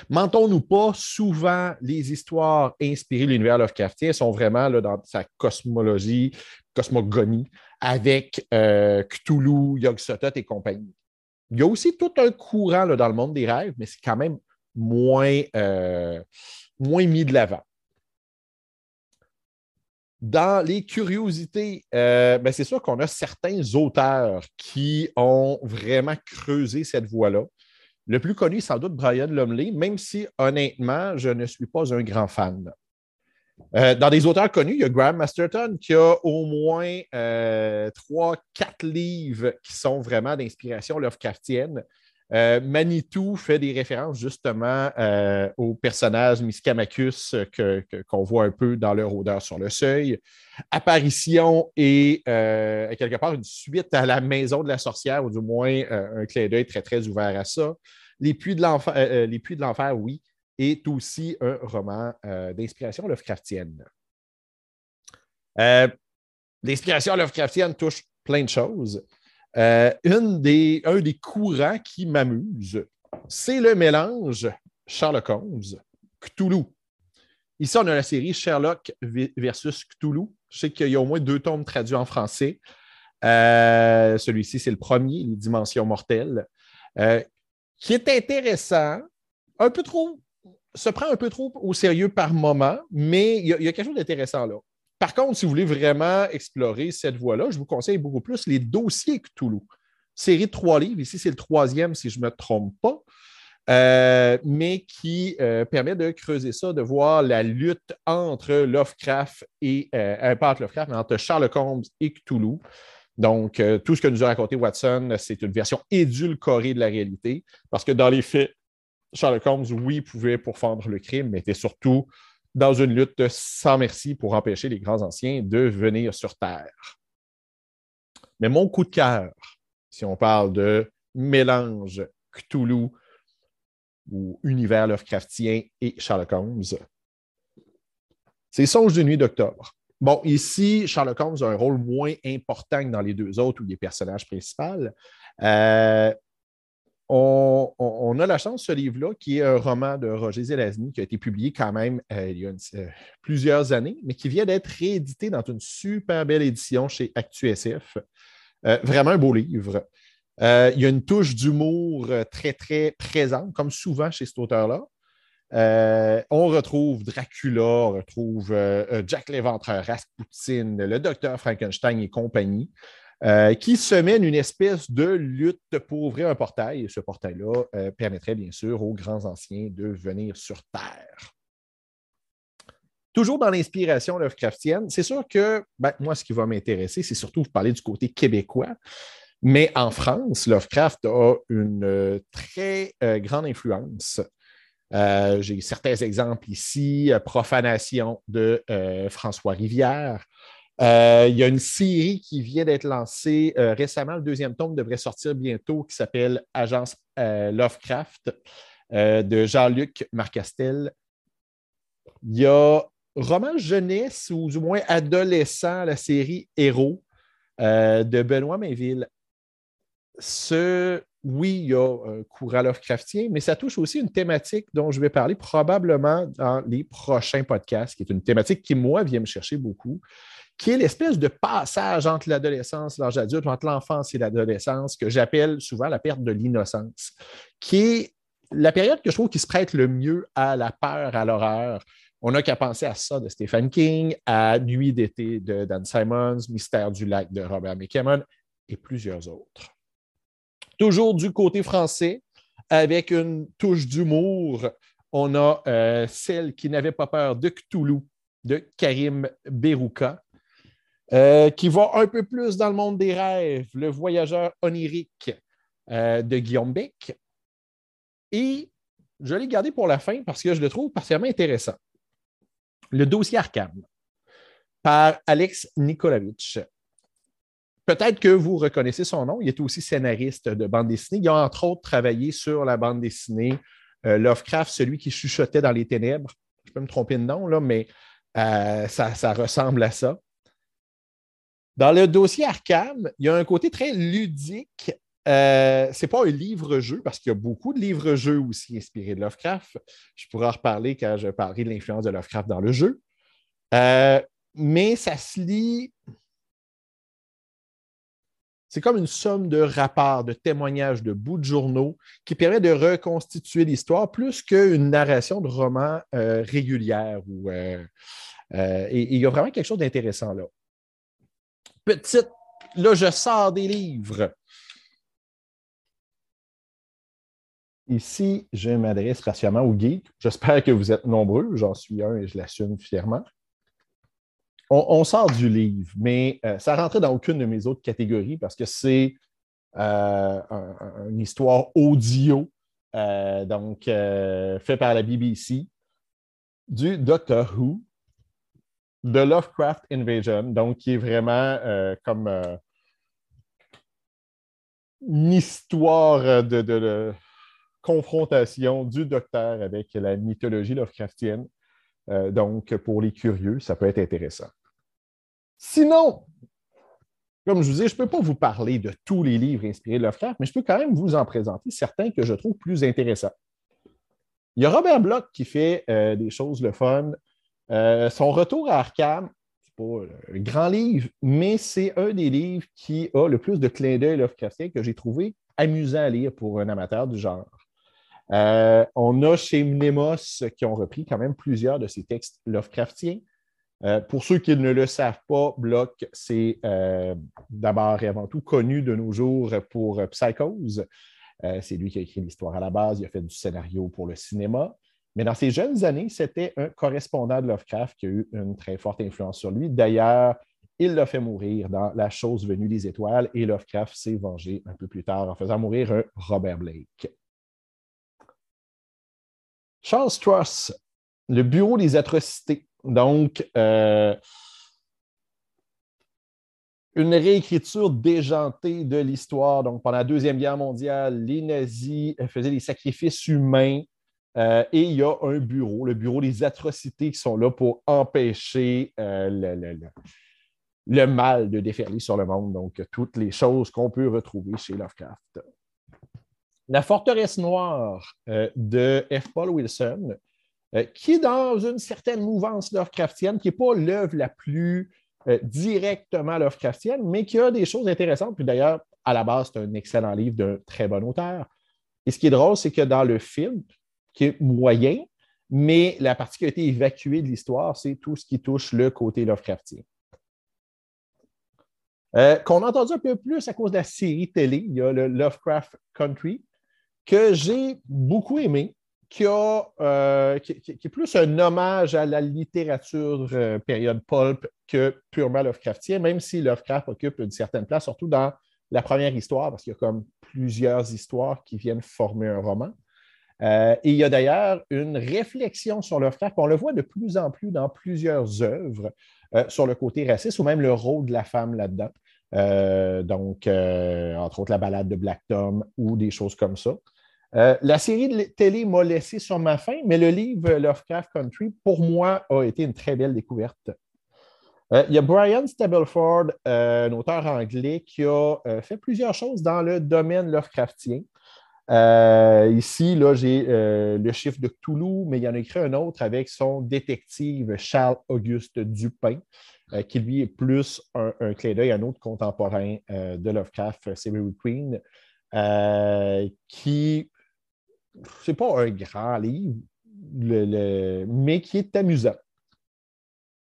Mentons-nous pas, souvent, les histoires inspirées de l'univers Lovecraftien sont vraiment dans sa cosmologie, cosmogonie, avec euh, Cthulhu, Yog-Sothoth et compagnie. Il y a aussi tout un courant dans le monde des rêves, mais c'est quand même moins, euh, moins mis de l'avant. Dans les curiosités, euh, ben, c'est sûr qu'on a certains auteurs qui ont vraiment creusé cette voie-là. Le plus connu, sans doute Brian Lumley, même si honnêtement, je ne suis pas un grand fan. Euh, dans des auteurs connus, il y a Graham Masterton qui a au moins euh, trois, quatre livres qui sont vraiment d'inspiration Lovecraftienne. Euh, Manitou fait des références justement au personnage Miscamacus qu'on voit un peu dans leur odeur sur le seuil. Apparition et quelque part une suite à la maison de la sorcière, ou du moins un clin d'œil très, très ouvert à ça. Les puits de l'enfer, oui est aussi un roman euh, d'inspiration Lovecraftienne. Euh, l'inspiration Lovecraftienne touche plein de choses. Euh, un des courants qui m'amuse, c'est le mélange Sherlock Holmes, Cthulhu. Ici, on a la série Sherlock versus Cthulhu. Je sais qu'il y a au moins deux tomes traduits en français. Celui-ci, c'est le premier, Les Dimensions mortelles, qui est intéressant, un peu trop se prend un peu trop au sérieux par moment, mais il y, a, quelque chose d'intéressant là. Par contre, si vous voulez vraiment explorer cette voie-là, je vous conseille beaucoup plus les dossiers Cthulhu. Série de trois livres, ici c'est le troisième si je ne me trompe pas, euh, mais qui euh, permet de creuser ça, de voir la lutte entre Lovecraft et, euh, pas entre Lovecraft, mais entre Sherlock Holmes et Cthulhu. Donc, tout ce que nous a raconté Watson, c'est une version édulcorée de la réalité, parce que dans les faits, Sherlock Holmes, oui, pouvait pourfendre le crime, mais était surtout dans une lutte sans merci pour empêcher les grands anciens de venir sur Terre. Mais mon coup de cœur, si on parle de mélange Cthulhu ou univers Lovecraftien et Sherlock Holmes, c'est Songe de nuit d'octobre. Bon, ici, Sherlock Holmes a un rôle moins important que dans les deux autres ou les personnages principaux. Euh, on, a la chance, ce livre-là, qui est un roman de Roger Zelazny, qui a été publié quand même euh, il y a euh, plusieurs années, mais qui vient d'être réédité dans une super belle édition chez ActuSF. Euh, vraiment un beau livre. il y a une touche d'humour très, très présente, comme souvent chez cet auteur-là. On retrouve Dracula, on retrouve Jack l'Éventreur, Rasputin, le docteur Frankenstein et compagnie. Euh, qui se mène une espèce de lutte pour ouvrir un portail. Et ce portail-là euh, permettrait bien sûr aux grands anciens de venir sur Terre. Toujours dans l'inspiration Lovecraftienne, c'est sûr que ben, moi, ce qui va m'intéresser, c'est surtout parler du côté québécois. Mais en France, Lovecraft a une euh, très grande influence. J'ai certains exemples ici. Profanation de François Rivière, euh, il y a une série qui vient d'être lancée euh, récemment. Le deuxième tome devrait sortir bientôt qui s'appelle Agence euh, Lovecraft de Jean-Luc Marcastel. Il y a roman jeunesse ou du moins adolescent, la série Héros de Benoît Mainville. Ce, oui, il y a un courant Lovecraftien, mais ça touche aussi une thématique dont je vais parler probablement dans les prochains podcasts, qui est une thématique qui, moi, vient me chercher beaucoup qui est l'espèce de passage entre l'adolescence l'âge adulte, entre l'enfance et l'adolescence, que j'appelle souvent la perte de l'innocence, qui est la période que je trouve qui se prête le mieux à la peur, à l'horreur. On n'a qu'à penser à ça de Stephen King, à Nuit d'été de Dan Simons, Mystère du lac de Robert McKemmon et plusieurs autres. Toujours du côté français, avec une touche d'humour, on a euh, celle qui n'avait pas peur de Cthulhu de Karim Berouka, euh, qui va un peu plus dans le monde des rêves, Le voyageur onirique euh, de Guillaume Beck. Et je l'ai gardé pour la fin parce que je le trouve particulièrement intéressant. Le dossier Arkham par Alex Nikolavitch. Peut-être que vous reconnaissez son nom. Il est aussi scénariste de bande dessinée. Il a entre autres travaillé sur la bande dessinée euh, Lovecraft, celui qui chuchotait dans les ténèbres. Je peux me tromper de nom, là, mais ça, ressemble à ça. Dans le dossier Arkham, il y a un côté très ludique Euh, c'est pas un livre-jeu, parce qu'il y a beaucoup de livres-jeux aussi inspirés de Lovecraft. Je pourrais en reparler quand je parlerai de l'influence de Lovecraft dans le jeu. Euh, mais ça se lit. C'est comme une somme de rapports, de témoignages, de bouts de journaux qui permet de reconstituer l'histoire plus qu'une narration de roman euh, régulière. Ou, et il y a vraiment quelque chose d'intéressant là. Petite, là, je sors des livres. Ici, je m'adresse rationnellement aux geeks. J'espère que vous êtes nombreux. J'en suis un et je l'assume fièrement. On, sort du livre, mais euh, ça rentrait dans aucune de mes autres catégories parce que c'est euh, une histoire audio, euh, donc fait par la BBC, du Doctor Who, de Lovecraft Invasion, donc qui est vraiment comme une histoire de confrontation du docteur avec la mythologie Lovecraftienne. Euh, donc, pour les curieux, ça peut être intéressant. Sinon, comme je vous dis, je ne peux pas vous parler de tous les livres inspirés de Lovecraft, mais je peux quand même vous en présenter certains que je trouve plus intéressants. Il y a Robert Bloch qui fait euh, des choses le fun. Euh, son retour à Arkham, c'est pas un grand livre, mais c'est un des livres qui a le plus de clins d'œil Lovecraftien que j'ai trouvé amusant à lire pour un amateur du genre. Euh, on a chez Mnemos qui ont repris quand même plusieurs de ces textes Lovecraftiens. Euh, pour ceux qui ne le savent pas, Bloch, c'est euh, d'abord et avant tout connu de nos jours pour Psychose. c'est lui qui a écrit l'histoire à la base, il a fait du scénario pour le cinéma. Mais dans ses jeunes années, c'était un correspondant de Lovecraft qui a eu une très forte influence sur lui. D'ailleurs, il l'a fait mourir dans La chose venue des étoiles et Lovecraft s'est vengé un peu plus tard en faisant mourir un Robert Blake. Charles Truss, le Bureau des atrocités. Donc, euh, une réécriture déjantée de l'histoire. Donc, pendant la Deuxième Guerre mondiale, les nazis faisaient des sacrifices humains euh, et il y a un bureau, le Bureau des atrocités, qui sont là pour empêcher euh, le, le, mal de déferler sur le monde. Donc, toutes les choses qu'on peut retrouver chez Lovecraft. La forteresse noire de F. Paul Wilson, euh, qui est dans une certaine mouvance Lovecraftienne, qui n'est pas l'œuvre la plus euh, directement Lovecraftienne, mais qui a des choses intéressantes. Puis d'ailleurs, à la base, c'est un excellent livre d'un très bon auteur. Et ce qui est drôle, c'est que dans le film, qui est moyen, mais la été évacuée de l'histoire, c'est tout ce qui touche le côté Lovecraftien. qu'on a entendu un peu plus à cause de la série télé, il y a le Lovecraft Country, que j'ai beaucoup aimé, qui, euh, est plus un hommage à la littérature euh, période pulp que purement Lovecraftien, même si Lovecraft occupe une certaine place, surtout dans la première histoire, parce qu'il y a comme plusieurs histoires qui viennent former un roman. Euh, et il y a d'ailleurs une réflexion sur Lovecraft, on le voit de plus en plus dans plusieurs œuvres sur le côté raciste ou même le rôle de la femme là-dedans. donc, entre autres, la balade de Black Tom ou des choses comme ça. Euh, la série de télé m'a laissé sur ma faim, mais le livre Lovecraft Country, pour moi, a été une très belle découverte. Euh, il y a Brian Stableford, euh, un auteur anglais, qui a fait plusieurs choses dans le domaine Lovecraftien. ici, là, j'ai le chiffre de Cthulhu, mais il y en a écrit un autre avec son détective Charles-Auguste Dupin, qui lui est plus un, clin d'œil un autre contemporain de Lovecraft, Severy Queen, qui c'est pas un grand livre, mais qui est amusant.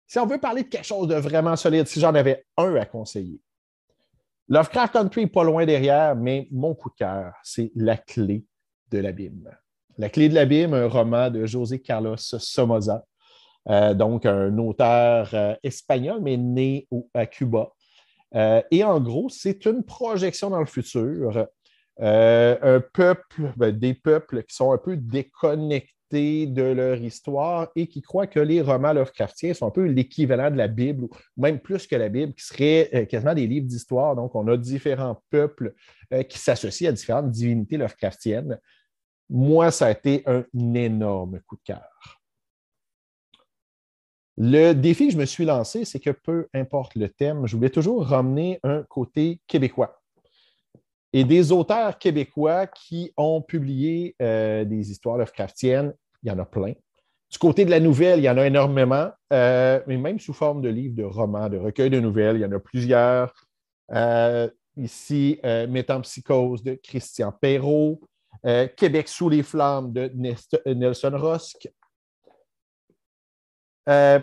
Si on veut parler de quelque chose de vraiment solide, si j'en avais un à conseiller, Lovecraft Country n'est pas loin derrière, mais mon coup de cœur, c'est La clé de l'abîme. La clé de l'abîme, un roman de José Carlos Somoza, euh, donc un auteur euh, espagnol, mais né à Cuba. Euh, et en gros, c'est une projection dans le futur euh, un peuple, ben, des peuples qui sont un peu déconnectés de leur histoire et qui croient que les romans Lovecraftiens sont un peu l'équivalent de la Bible, ou même plus que la Bible, qui seraient euh, quasiment des livres d'histoire. Donc, on a différents peuples euh, qui s'associent à différentes divinités Lovecraftiennes. Moi, ça a été un énorme coup de cœur. Le défi que je me suis lancé, c'est que peu importe le thème, je voulais toujours ramener un côté québécois. Et des auteurs québécois qui ont publié des histoires Lovecraftiennes. Il y en a plein. Du côté de la nouvelle, il y en a énormément, mais même sous forme de livres, de romans, de recueils de nouvelles, il y en a plusieurs. ici, Métampsychose de Christian Perrault, Québec sous les flammes de Nelson Rosk, euh,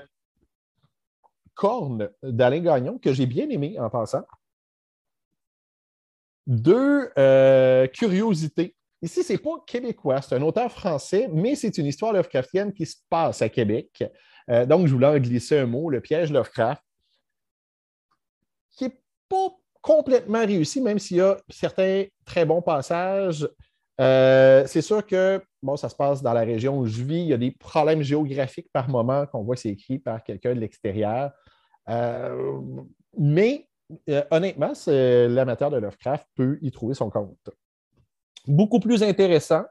Corne d'Alain Gagnon, que j'ai bien aimé en passant. Deux euh, curiosités. Ici, ce n'est pas québécois, c'est un auteur français, mais c'est une histoire Lovecraftienne qui se passe à Québec. Euh, donc, je voulais en glisser un mot, le piège Lovecraft, qui n'est pas complètement réussi, même s'il y a certains très bons passages. Euh, c'est sûr que bon, ça se passe dans la région où je vis. Il y a des problèmes géographiques par moment qu'on voit c'est écrit par quelqu'un de l'extérieur. Mais euh, honnêtement, l'amateur de Lovecraft peut y trouver son compte. Beaucoup plus intéressant,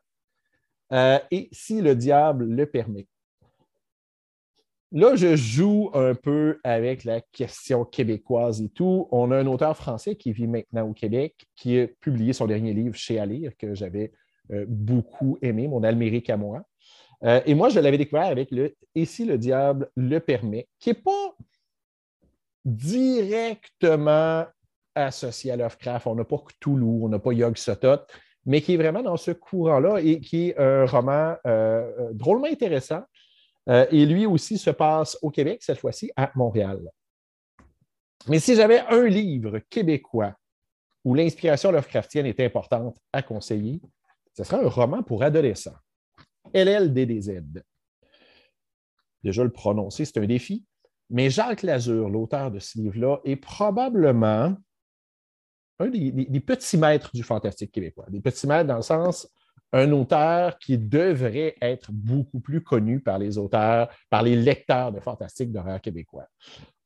et si le diable le permet. Là, je joue un peu avec la question québécoise et tout. On a un auteur français qui vit maintenant au Québec, qui a publié son dernier livre chez Alire, que j'avais euh, beaucoup aimé, mon Almérique à moi. Euh, et moi, je l'avais découvert avec le Et si le diable le permet, qui n'est pas directement associé à Lovecraft. On n'a pas Cthulhu, on n'a pas Yog Sothoth, mais qui est vraiment dans ce courant-là et qui est un roman euh, drôlement intéressant euh, et lui aussi se passe au Québec, cette fois-ci à Montréal. Mais si j'avais un livre québécois où l'inspiration Lovecraftienne est importante à conseiller, ce serait un roman pour adolescents. LLDDZ. Déjà, le prononcer, c'est un défi. Mais Jacques Lazur, l'auteur de ce livre-là, est probablement un des, petits maîtres du fantastique québécois. Des petits maîtres dans le sens un auteur qui devrait être beaucoup plus connu par les auteurs, par les lecteurs de fantastique d'horreur québécois.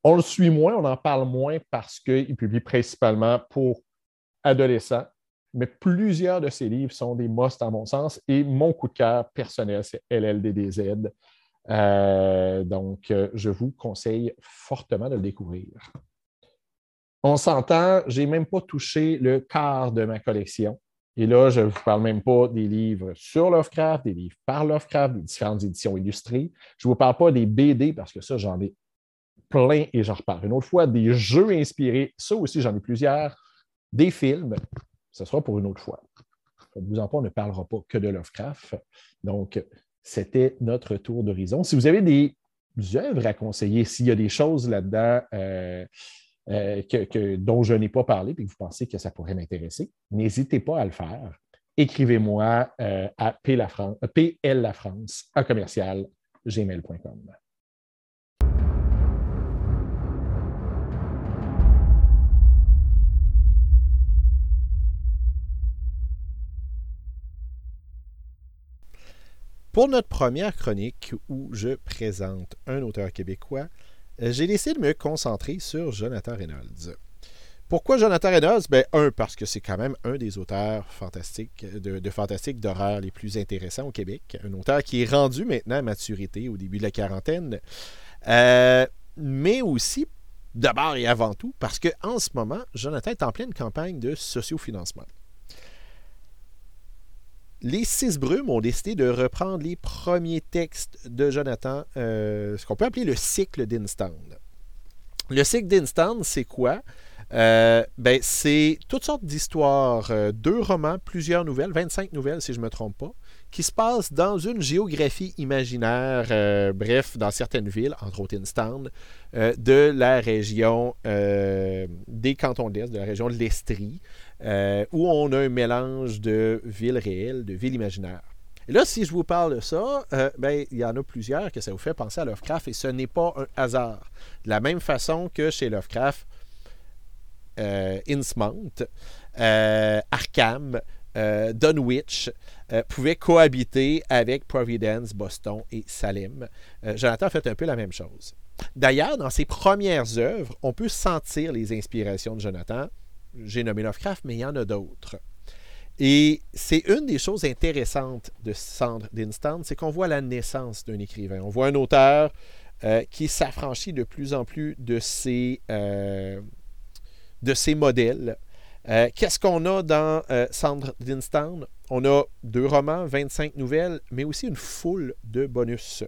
On le suit moins, on en parle moins parce qu'il publie principalement pour adolescents, mais plusieurs de ses livres sont des musts à mon sens et mon coup de cœur personnel, c'est LLDDZ. Euh, donc, euh, je vous conseille fortement de le découvrir. On s'entend, je n'ai même pas touché le quart de ma collection. Et là, je ne vous parle même pas des livres sur Lovecraft, des livres par Lovecraft, des différentes éditions illustrées. Je ne vous parle pas des BD parce que ça, j'en ai plein et j'en reparle une autre fois. Des jeux inspirés, ça aussi, j'en ai plusieurs. Des films, ce sera pour une autre fois. Vous en pas, on ne parlera pas que de Lovecraft. Donc, c'était notre tour d'horizon. Si vous avez des œuvres à conseiller, s'il y a des choses là-dedans, euh, euh, que, dont je n'ai pas parlé et que vous pensez que ça pourrait m'intéresser, n'hésitez pas à le faire. Écrivez-moi euh, à plafrance, plafrance à commercial gmail.com. Pour notre première chronique où je présente un auteur québécois, euh, j'ai décidé de me concentrer sur Jonathan Reynolds. Pourquoi Jonathan Reynolds? Ben, un, parce que c'est quand même un des auteurs fantastiques, de, de fantastique d'horreur les plus intéressants au Québec. Un auteur qui est rendu maintenant à maturité au début de la quarantaine. Euh, mais aussi, d'abord et avant tout, parce qu'en ce moment, Jonathan est en pleine campagne de sociofinancement les six brumes ont décidé de reprendre les premiers textes de Jonathan, euh, ce qu'on peut appeler le cycle d'Instand. Le cycle d'Instand, c'est quoi? Euh, ben, c'est toutes sortes d'histoires, euh, deux romans, plusieurs nouvelles, 25 nouvelles si je ne me trompe pas, qui se passent dans une géographie imaginaire, bref, dans certaines villes, entre autres Instant, de la région des cantons de l'Est, de la région de l'Estrie, euh, où on a un mélange de villes réelles, de villes imaginaires. Et là, si je vous parle de ça, euh, ben, il y en a plusieurs que ça vous fait penser à Lovecraft et ce n'est pas un hasard. De la même façon que chez Lovecraft, euh, Innsmouth, euh, Arkham, Dunwich pouvaient cohabiter avec Providence, Boston et Salem. Jonathan fait un peu la même chose. D'ailleurs, dans ses premières œuvres, on peut sentir les inspirations de Jonathan j'ai nommé Lovecraft, mais il y en a d'autres. Et c'est une des choses intéressantes de Centre d'Instant, c'est qu'on voit la naissance d'un écrivain. On voit un auteur euh, qui s'affranchit de plus en plus de ses, euh, de ses modèles Qu'est-ce qu'on a dans Sandre Dinstown? On a deux romans, 25 nouvelles, mais aussi une foule de bonus.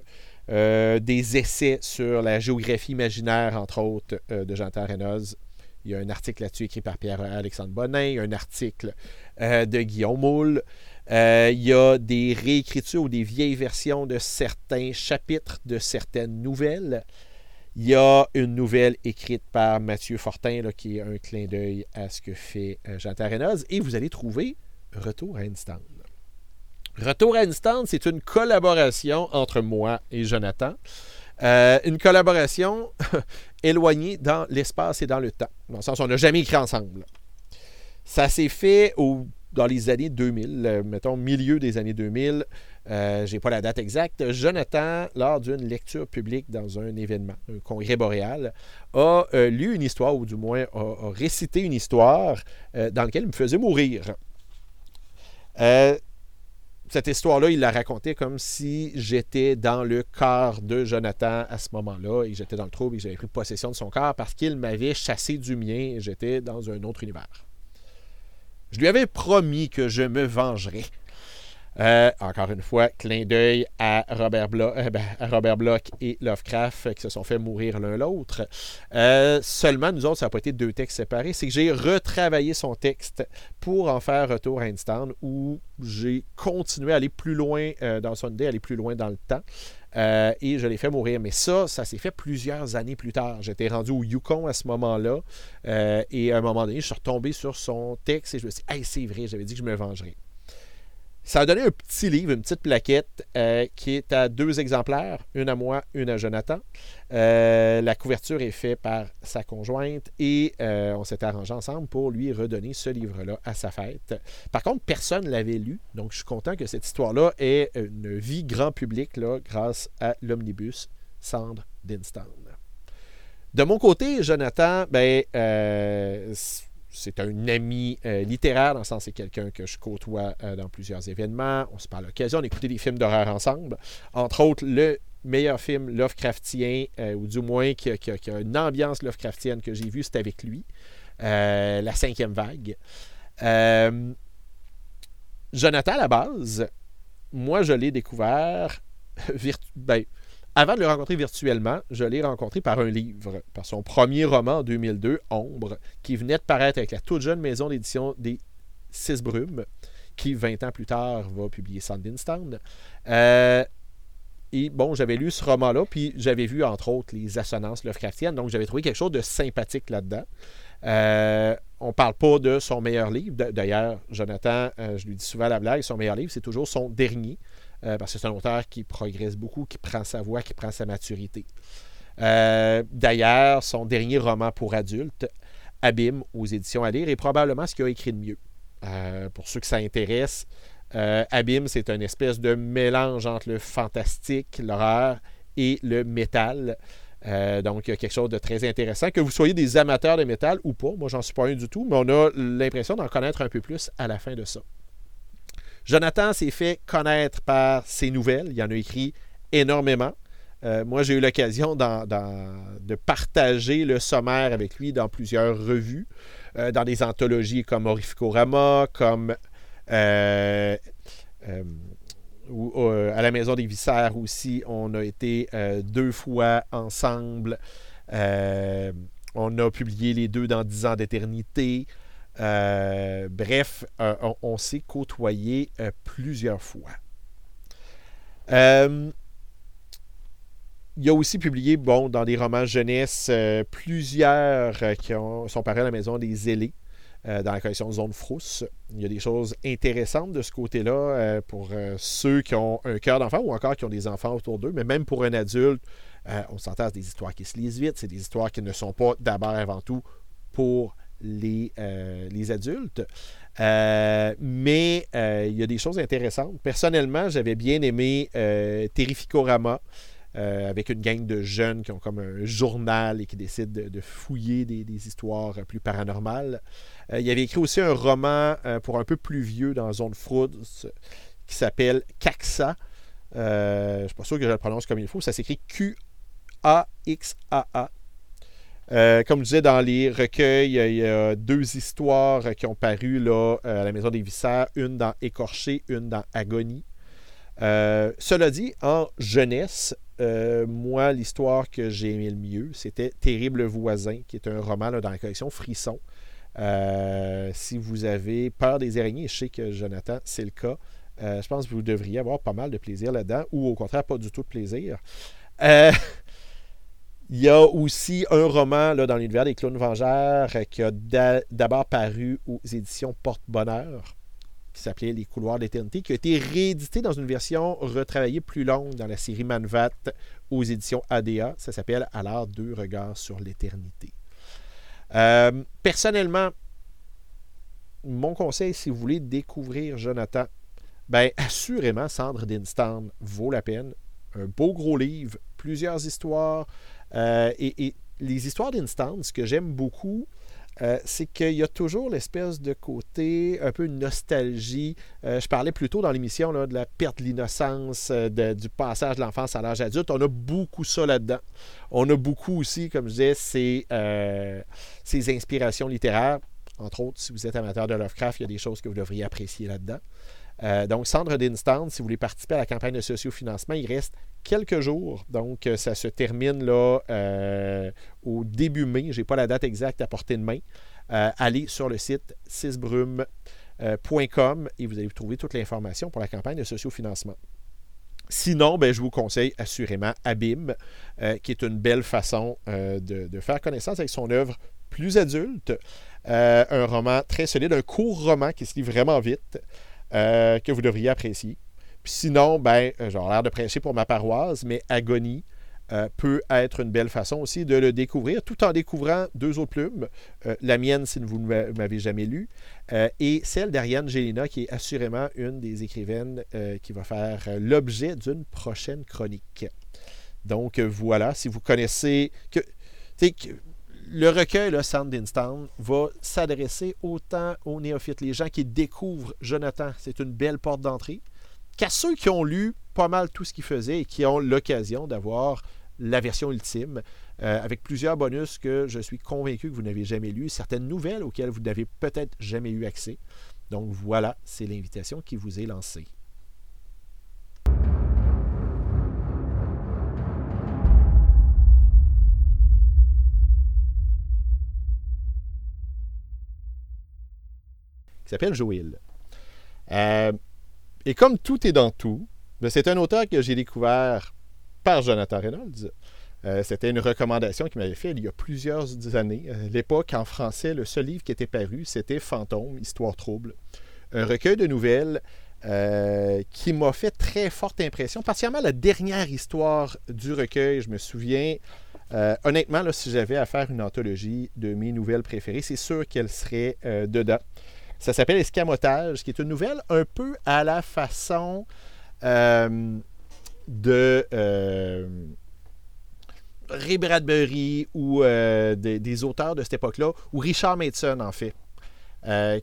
des essais sur la géographie imaginaire, entre autres, de Jean-Pierre Reynoz. Il y a un article là-dessus écrit par Pierre-Alexandre Bonin, il y a un article de Guillaume Moule. Euh, il y a des réécritures ou des vieilles versions de certains chapitres de certaines nouvelles. Il y a une nouvelle écrite par Mathieu Fortin qui est un clin d'œil à ce que fait euh, Jean Reynold. Et vous allez trouver Retour à Instant. Retour à Instant, c'est une collaboration entre moi et Jonathan. Euh, une collaboration [laughs] éloignée dans l'espace et dans le temps. Dans le sens on n'a jamais écrit ensemble. Ça s'est fait au dans les années 2000, euh, mettons milieu des années 2000, euh, je n'ai pas la date exacte, Jonathan, lors d'une lecture publique dans un événement, un congrès boréal, a euh, lu une histoire, ou du moins a, récité une histoire dans laquelle il me faisait mourir. Cette histoire-là, il la racontait comme si j'étais dans le corps de Jonathan à ce moment-là et j'étais dans le trouble et j'avais pris possession de son corps parce qu'il m'avait chassé du mien et j'étais dans un autre univers. Je lui avais promis que je me vengerais. Euh, encore une fois, clin d'œil à Robert, Bloch, euh, ben, Bloch et Lovecraft qui se sont fait mourir l'un l'autre. Euh, seulement, nous autres, ça n'a pas été deux textes séparés. C'est que j'ai retravaillé son texte pour en faire Retour à Einstein où j'ai continué à aller plus loin dans idée, aller plus loin dans le temps. Et je l'ai fait mourir. Mais ça, ça s'est fait plusieurs années plus tard. J'étais rendu au Yukon à ce moment-là. Et à un moment donné, je suis retombé sur son texte et je me suis dit, hey, c'est vrai, j'avais dit que je me vengerais. Ça a donné un petit livre, une petite plaquette euh, qui est à deux exemplaires, une à moi, une à Jonathan. Euh, la couverture est faite par sa conjointe et euh, on s'est arrangé ensemble pour lui redonner ce livre-là à sa fête. Par contre, personne ne l'avait lu, donc je suis content que cette histoire-là ait une vie grand public là, grâce à l'omnibus Cendre d'Instown. De mon côté, Jonathan, ben, c'est un ami euh, littéraire, dans le sens c'est quelqu'un que je côtoie euh, dans plusieurs événements. On se parle à l'occasion d'écouter des films d'horreur ensemble. Entre autres, le meilleur film Lovecraftien, euh, ou du moins qui a, une ambiance Lovecraftienne que j'ai vu, c'est avec lui. la cinquième vague. Jonathan, à la base, moi, je l'ai découvert [laughs] ben, avant de le rencontrer virtuellement, je l'ai rencontré par un livre, par son premier roman en 2002, Ombre, qui venait de paraître avec la toute jeune maison d'édition des Six Brumes, qui 20 ans plus tard va publier Sandinstown. Euh, et bon, j'avais lu ce roman-là, puis j'avais vu entre autres les assonances Lovecraftiennes, donc j'avais trouvé quelque chose de sympathique là-dedans. Euh, on ne parle pas de son meilleur livre. D'ailleurs, Jonathan, euh, je lui dis souvent la blague, son meilleur livre, c'est toujours son dernier. Euh, parce que c'est un auteur qui progresse beaucoup, qui prend sa voix, qui prend sa maturité. Euh, d'ailleurs, son dernier roman pour adultes, Abîme, aux éditions à lire, est probablement ce qu'il a écrit de mieux. Euh, pour ceux que ça intéresse, Abîme, c'est une espèce de mélange entre le fantastique, l'horreur et le métal. donc, il y a quelque chose de très intéressant. Que vous soyez des amateurs de métal ou pas, moi, j'en suis pas un du tout, mais on a l'impression d'en connaître un peu plus à la fin de ça. Jonathan s'est fait connaître par ses nouvelles. Il en a écrit énormément. Euh, moi, j'ai eu l'occasion de partager le sommaire avec lui dans plusieurs revues, euh, dans des anthologies comme Orificorama, comme euh, à la Maison des Viscères aussi. On a été deux fois ensemble. on a publié les deux dans Dix ans d'éternité. Euh, bref, euh, on, s'est côtoyé euh, plusieurs fois. il a aussi publié, bon, dans des romans jeunesse, plusieurs qui sont parus à la maison des ailés dans la collection Zone Frousse. Il y a des choses intéressantes de ce côté-là pour ceux qui ont un cœur d'enfant ou encore qui ont des enfants autour d'eux, mais même pour un adulte, on s'entend, des histoires qui se lisent vite, c'est des histoires qui ne sont pas d'abord avant tout pour les, euh, les adultes. Euh, mais euh, il y a des choses intéressantes. Personnellement, j'avais bien aimé Terrificorama. avec une gang de jeunes qui ont comme un journal et qui décident de, fouiller des, histoires plus paranormales. il avait écrit aussi un roman pour un peu plus vieux dans Zone Fraude qui s'appelle Caxa. je ne suis pas sûr que je le prononce comme il faut. Ça s'écrit Q-A-X-A-A. Euh, comme je disais, dans les recueils, il y a deux histoires qui ont paru là, à la Maison des Viscères, une dans Écorché, une dans Agonie. cela dit, en jeunesse, moi, l'histoire que j'ai aimé le mieux, c'était Terrible voisin, qui est un roman dans la collection Frisson. si vous avez peur des araignées, je sais que Jonathan, c'est le cas. je pense que vous devriez avoir pas mal de plaisir là-dedans, ou au contraire, pas du tout de plaisir. [laughs] Il y a aussi un roman dans l'univers des clowns vengeurs euh, qui a d'abord paru aux éditions Porte-Bonheur, qui s'appelait Les couloirs d'éternité, qui a été réédité dans une version retravaillée plus longue dans la série Manvat aux éditions ADA. Ça s'appelle Alors deux regards sur l'éternité. Euh, personnellement, mon conseil, si vous voulez découvrir Jonathan, ben assurément, Cendre d'Instant vaut la peine. Un beau gros livre, plusieurs histoires, euh, et, les histoires d'instance, ce que j'aime beaucoup, euh, c'est qu'il y a toujours l'espèce de côté un peu nostalgie. Euh, je parlais plus tôt dans l'émission de la perte de l'innocence, du passage de l'enfance à l'âge adulte. On a beaucoup ça là-dedans. On a beaucoup aussi, comme je disais, ces inspirations littéraires. Entre autres, si vous êtes amateur de Lovecraft, il y a des choses que vous devriez apprécier là-dedans. Donc, Cendre d'Instance, si vous voulez participer à la campagne de sociofinancement, il reste quelques jours. Donc, euh, ça se termine là euh, au début mai. Je n'ai pas la date exacte à portée de main. Euh, allez sur le site sisbrume.com et vous allez trouver toute l'information pour la campagne de sociofinancement. Sinon, ben, je vous conseille assurément Abîme, qui est une belle façon de, faire connaissance avec son œuvre plus adulte. un roman très solide, un court roman qui se lit vraiment vite, que vous devriez apprécier sinon, ben, euh, j'ai l'air de prêcher pour ma paroisse, mais Agonie euh, peut être une belle façon aussi de le découvrir, tout en découvrant deux autres plumes, euh, la mienne si vous ne m'avez jamais lu, et celle d'Ariane Gélina, qui est assurément une des écrivaines qui va faire l'objet d'une prochaine chronique. Donc voilà, si vous connaissez que, le recueil, le Sandinstown, va s'adresser autant aux néophytes, les gens qui découvrent Jonathan. C'est une belle porte d'entrée qu'à ceux qui ont lu pas mal tout ce qu'il faisait et qui ont l'occasion d'avoir la version ultime, euh, avec plusieurs bonus que je suis convaincu que vous n'avez jamais lu, certaines nouvelles auxquelles vous n'avez peut-être jamais eu accès. Donc voilà, c'est l'invitation qui vous est lancée. Qui s'appelle Joël. Euh, et comme tout est dans tout, ben, c'est un auteur que j'ai découvert par Jonathan Reynolds. Euh, c'était une recommandation qu'il m'avait fait il y a plusieurs années. À euh, l'époque, en français, le seul livre qui était paru, c'était Fantôme, Histoire trouble. Un recueil de nouvelles qui m'a fait très forte impression, particulièrement la dernière histoire du recueil. Je me souviens, honnêtement, si j'avais à faire une anthologie de mes nouvelles préférées, c'est sûr qu'elle serait dedans. Ça s'appelle Escamotage, qui est une nouvelle un peu à la façon euh, de euh, Ray Bradbury ou euh, des, auteurs de cette époque-là, ou Richard Matheson, en fait,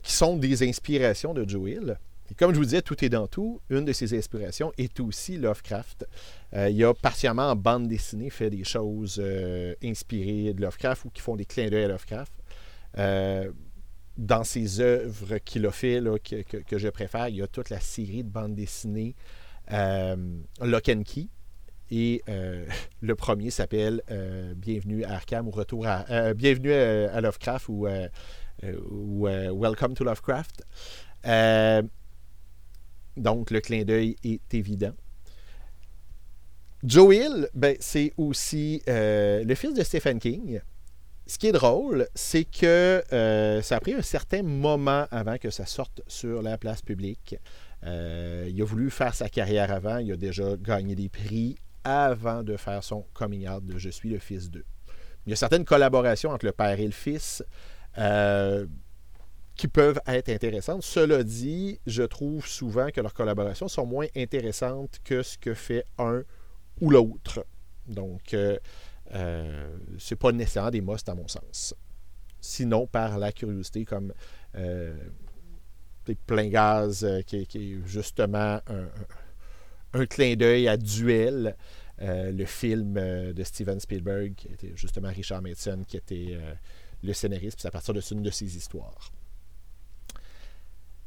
qui sont des inspirations de Joe Et comme je vous disais, tout est dans tout. Une de ses inspirations est aussi Lovecraft. il a partiellement en bande dessinée fait des choses inspirées de Lovecraft ou qui font des clins d'œil à Lovecraft dans ses œuvres qu'il a fait, que, je préfère, il y a toute la série de bandes dessinées euh, Lock and Key. Et euh, [laughs] le premier s'appelle euh, Bienvenue à Arkham ou Retour à. Euh, Bienvenue à, Lovecraft ou, ou Welcome to Lovecraft. donc, le clin d'œil est évident. Joe Hill, ben, c'est aussi le fils de Stephen King ce qui est drôle, c'est que euh, ça a pris un certain moment avant que ça sorte sur la place publique. Euh, il a voulu faire sa carrière avant. Il a déjà gagné des prix avant de faire son coming out de Je suis le fils d'eux. Il y a certaines collaborations entre le père et le fils euh, qui peuvent être intéressantes. Cela dit, je trouve souvent que leurs collaborations sont moins intéressantes que ce que fait un ou l'autre. Donc, euh, c'est pas nécessairement des musts à mon sens. Sinon, par la curiosité, comme euh, plein gaz, euh, qui, est justement un, clin d'œil à duel. le film de Steven Spielberg, qui était justement Richard Mason, qui était le scénariste, puis à partir de une de ses histoires.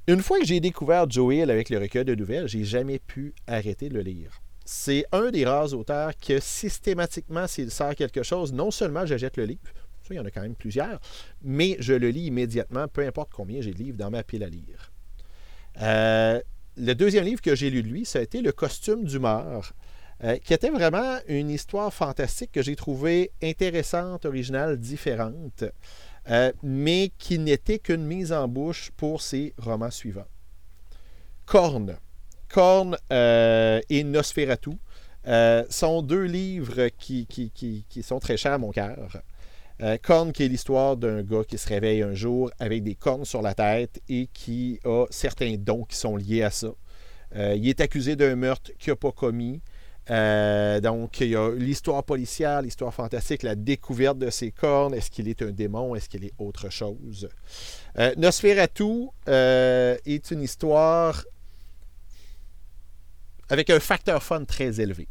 Une fois que j'ai découvert Joel avec le recueil de nouvelles, j'ai jamais pu arrêter de le lire. C'est un des rares auteurs que systématiquement, s'il sort quelque chose, non seulement j'achète le livre, ça, il y en a quand même plusieurs, mais je le lis immédiatement, peu importe combien j'ai de livres dans ma pile à lire. Euh, le deuxième livre que j'ai lu de lui, ça a été Le costume d'humeur, euh, qui était vraiment une histoire fantastique que j'ai trouvée intéressante, originale, différente. Euh, mais qui n'était qu'une mise en bouche pour ses romans suivants. Korn. Korn euh, et Nosferatu euh, sont deux livres qui, sont très chers à mon cœur. Korn, qui est l'histoire d'un gars qui se réveille un jour avec des cornes sur la tête et qui a certains dons qui sont liés à ça. il est accusé d'un meurtre qu'il n'a pas commis. Euh, donc, il y a l'histoire policière, l'histoire fantastique, la découverte de ses cornes. Est-ce qu'il est un démon? Est-ce qu'il est autre chose? Euh, Nosferatu euh, est une histoire avec un facteur fun très élevé.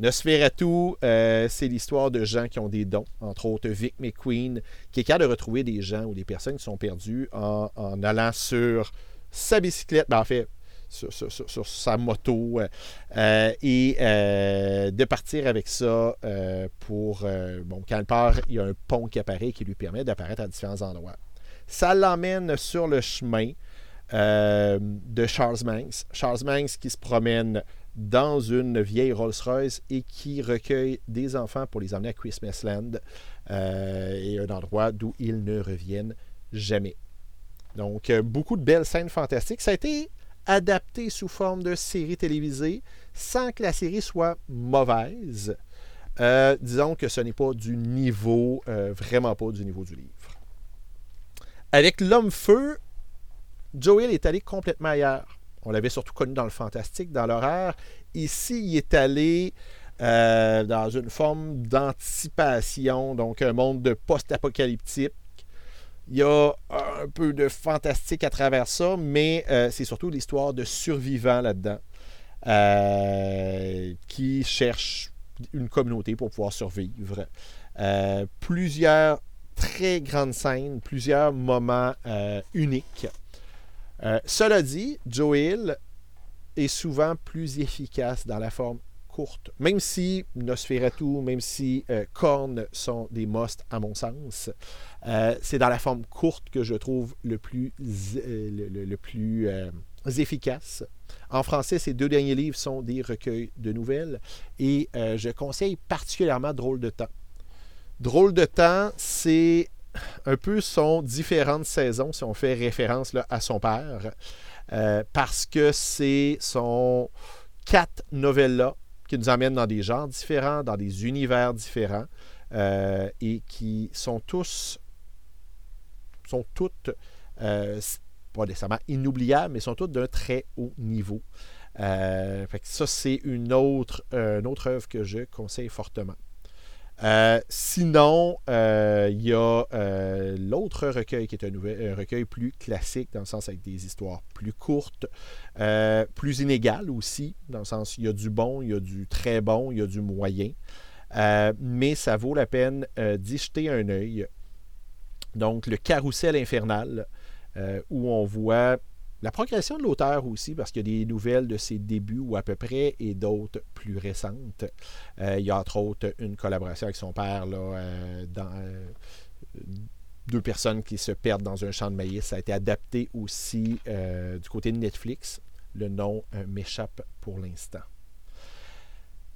Nosferatu, c'est l'histoire de gens qui ont des dons, entre autres Vic McQueen, qui est capable de retrouver des gens ou des personnes qui sont perdues en, allant sur sa bicyclette. Ben, en fait, sur, sa moto euh, euh, et euh, de partir avec ça pour. bon, quand elle part, il y a un pont qui apparaît qui lui permet d'apparaître à différents endroits. Ça l'emmène sur le chemin de Charles Manx. Charles Manx qui se promène dans une vieille Rolls-Royce et qui recueille des enfants pour les emmener à Christmasland et un endroit d'où ils ne reviennent jamais. Donc, beaucoup de belles scènes fantastiques. Ça a été adapté sous forme de série télévisée sans que la série soit mauvaise. Euh, disons que ce n'est pas du niveau, euh, vraiment pas du niveau du livre. Avec L'Homme-Feu, Joel est allé complètement ailleurs. On l'avait surtout connu dans le fantastique, dans l'horreur. Ici, il est allé euh, dans une forme d'anticipation, donc un monde de post-apocalyptique il y a un peu de fantastique à travers ça, mais euh, c'est surtout l'histoire de survivants là-dedans euh, qui cherchent une communauté pour pouvoir survivre. Plusieurs très grandes scènes, plusieurs moments uniques. Cela dit, Joel est souvent plus efficace dans la forme courte. Même si Nosferatu, même si euh, Korn sont des musts à mon sens, euh, c'est dans la forme courte que je trouve le plus, euh, le, plus efficace. En français, ces deux derniers livres sont des recueils de nouvelles et je conseille particulièrement Drôle de temps. Drôle de temps, c'est un peu son différentes saisons, si on fait référence à son père, parce que c'est son quatre novellas qui nous emmènent dans des genres différents, dans des univers différents, euh, et qui sont tous, sont toutes, euh, pas nécessairement inoubliables, mais sont toutes d'un très haut niveau. Euh, ça, c'est une autre, une autre œuvre que je conseille fortement. Euh, sinon, euh, il y a euh, l'autre recueil qui est un, recueil plus classique, dans le sens avec des histoires plus courtes, plus inégales aussi, dans le sens il y a du bon, il y a du très bon, il y a du moyen. mais ça vaut la peine d'y jeter un œil. Donc, le carrousel infernal, où on voit la progression de l'auteur aussi, parce qu'il y a des nouvelles de ses débuts ou à peu près et d'autres plus récentes. Euh, il y a entre autres une collaboration avec son père là, euh, euh, deux personnes qui se perdent dans un champ de maïs. Ça a été adapté aussi du côté de Netflix. Le nom m'échappe pour l'instant.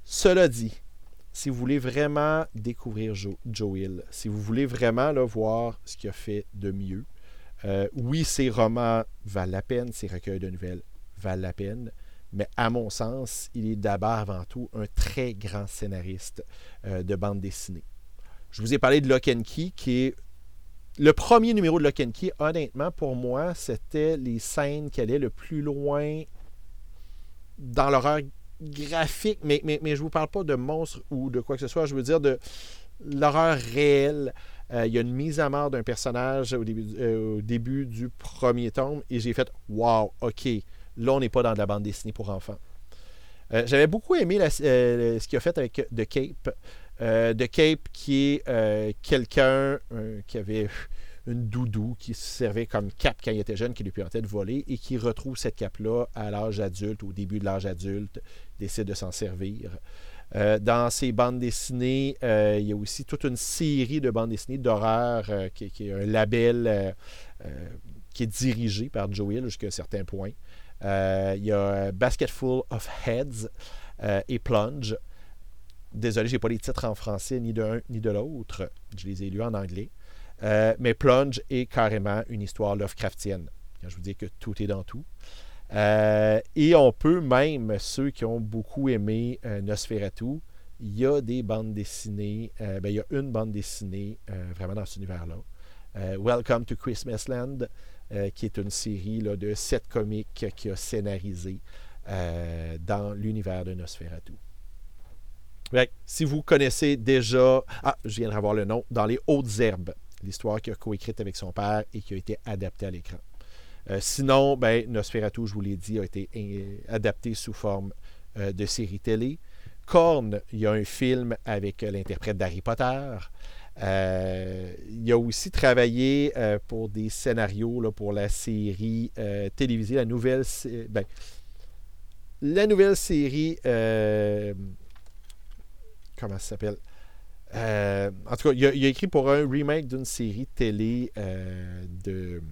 Cela dit, si vous voulez vraiment découvrir Joe, Hill, si vous voulez vraiment voir ce qu'il a fait de mieux, euh, oui, ces romans valent la peine, ces recueils de nouvelles valent la peine, mais à mon sens, il est d'abord avant tout un très grand scénariste euh, de bande dessinée. Je vous ai parlé de Lock and Key, qui est le premier numéro de Lock and Key. Honnêtement, pour moi, c'était les scènes qui allaient le plus loin dans l'horreur graphique, mais, mais, mais je ne vous parle pas de monstres ou de quoi que ce soit, je veux dire de l'horreur réelle. Euh, il y a une mise à mort d'un personnage au début, euh, au début, du premier tome et j'ai fait Wow, OK, là, on n'est pas dans de la bande dessinée pour enfants. J'avais beaucoup aimé ce qu'il a fait avec The Cape. The Cape, qui est quelqu'un qui avait [laughs] une doudou qui servait comme cape quand il était jeune, qui lui permettait de voler et qui retrouve cette cape-là à l'âge adulte, au début de l'âge adulte, décide de s'en servir. Euh, dans ces bandes dessinées, euh, il y a aussi toute une série de bandes dessinées d'horreur euh, qui, est un label qui est dirigé par Joe Hill jusqu'à un certain point. il y a Basketful of Heads et Plunge. Désolé, je n'ai pas les titres en français ni de l'un ni de l'autre. Je les ai lus en anglais. mais Plunge est carrément une histoire Lovecraftienne. je vous dis que tout est dans tout. Euh, et on peut même, ceux qui ont beaucoup aimé euh, Nosferatu, il y a des bandes dessinées, euh, ben, il y a une bande dessinée vraiment dans cet univers-là. Welcome to Christmas Land, qui est une série de sept comiques qui a scénarisé dans l'univers de Nosferatu. si vous connaissez déjà, ah, je viens de avoir le nom, dans les Hautes Herbes, l'histoire qu'il a coécrite avec son père et qui a été adaptée à l'écran. Euh, sinon, ben, Nosferatu, je vous l'ai dit, a été adapté sous forme euh, de série télé. Korn, il y a un film avec euh, l'interprète d'Harry Potter. il a aussi travaillé pour des scénarios pour la série télévisée, la nouvelle, ben, la nouvelle série. comment ça s'appelle? En tout cas, il a, écrit pour un remake d'une série télé de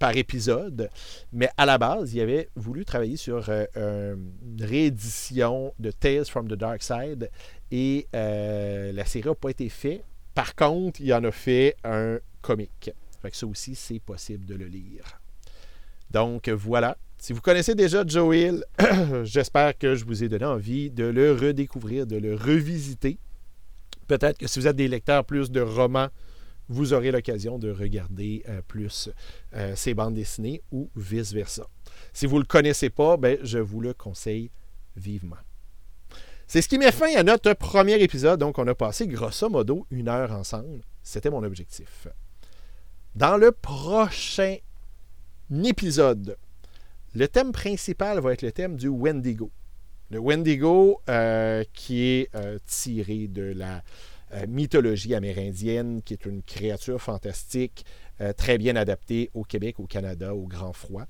par épisode. Mais à la base, il avait voulu travailler sur euh, une réédition de Tales from the Dark Side et euh, la série n'a pas été faite. Par contre, il en a fait un comique. Fait que ça aussi, c'est possible de le lire. Donc voilà. Si vous connaissez déjà Joe Hill, [clears throat] j'espère que je vous ai donné envie de le redécouvrir, de le revisiter. Peut-être que si vous êtes des lecteurs plus de romans vous aurez l'occasion de regarder euh, plus euh, ces bandes dessinées ou vice-versa. Si vous ne le connaissez pas, ben, je vous le conseille vivement. C'est ce qui met fin à notre premier épisode. Donc, on a passé grosso modo une heure ensemble. C'était mon objectif. Dans le prochain épisode, le thème principal va être le thème du Wendigo. Le Wendigo euh, qui est tiré de la mythologie amérindienne, qui est une créature fantastique, euh, très bien adaptée au Québec, au Canada, au grand froid.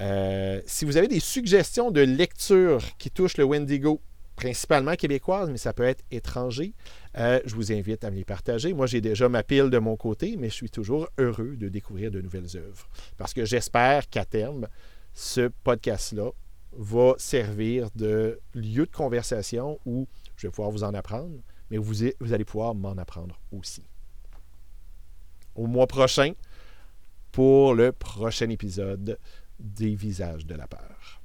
Euh, si vous avez des suggestions de lecture qui touchent le Wendigo, principalement québécoise, mais ça peut être étranger, je vous invite à me les partager. Moi, j'ai déjà ma pile de mon côté, mais je suis toujours heureux de découvrir de nouvelles œuvres. Parce que j'espère qu'à terme, ce podcast-là va servir de lieu de conversation où je vais pouvoir vous en apprendre, mais vous, allez pouvoir m'en apprendre aussi. Au mois prochain, pour le prochain épisode des Visages de la peur.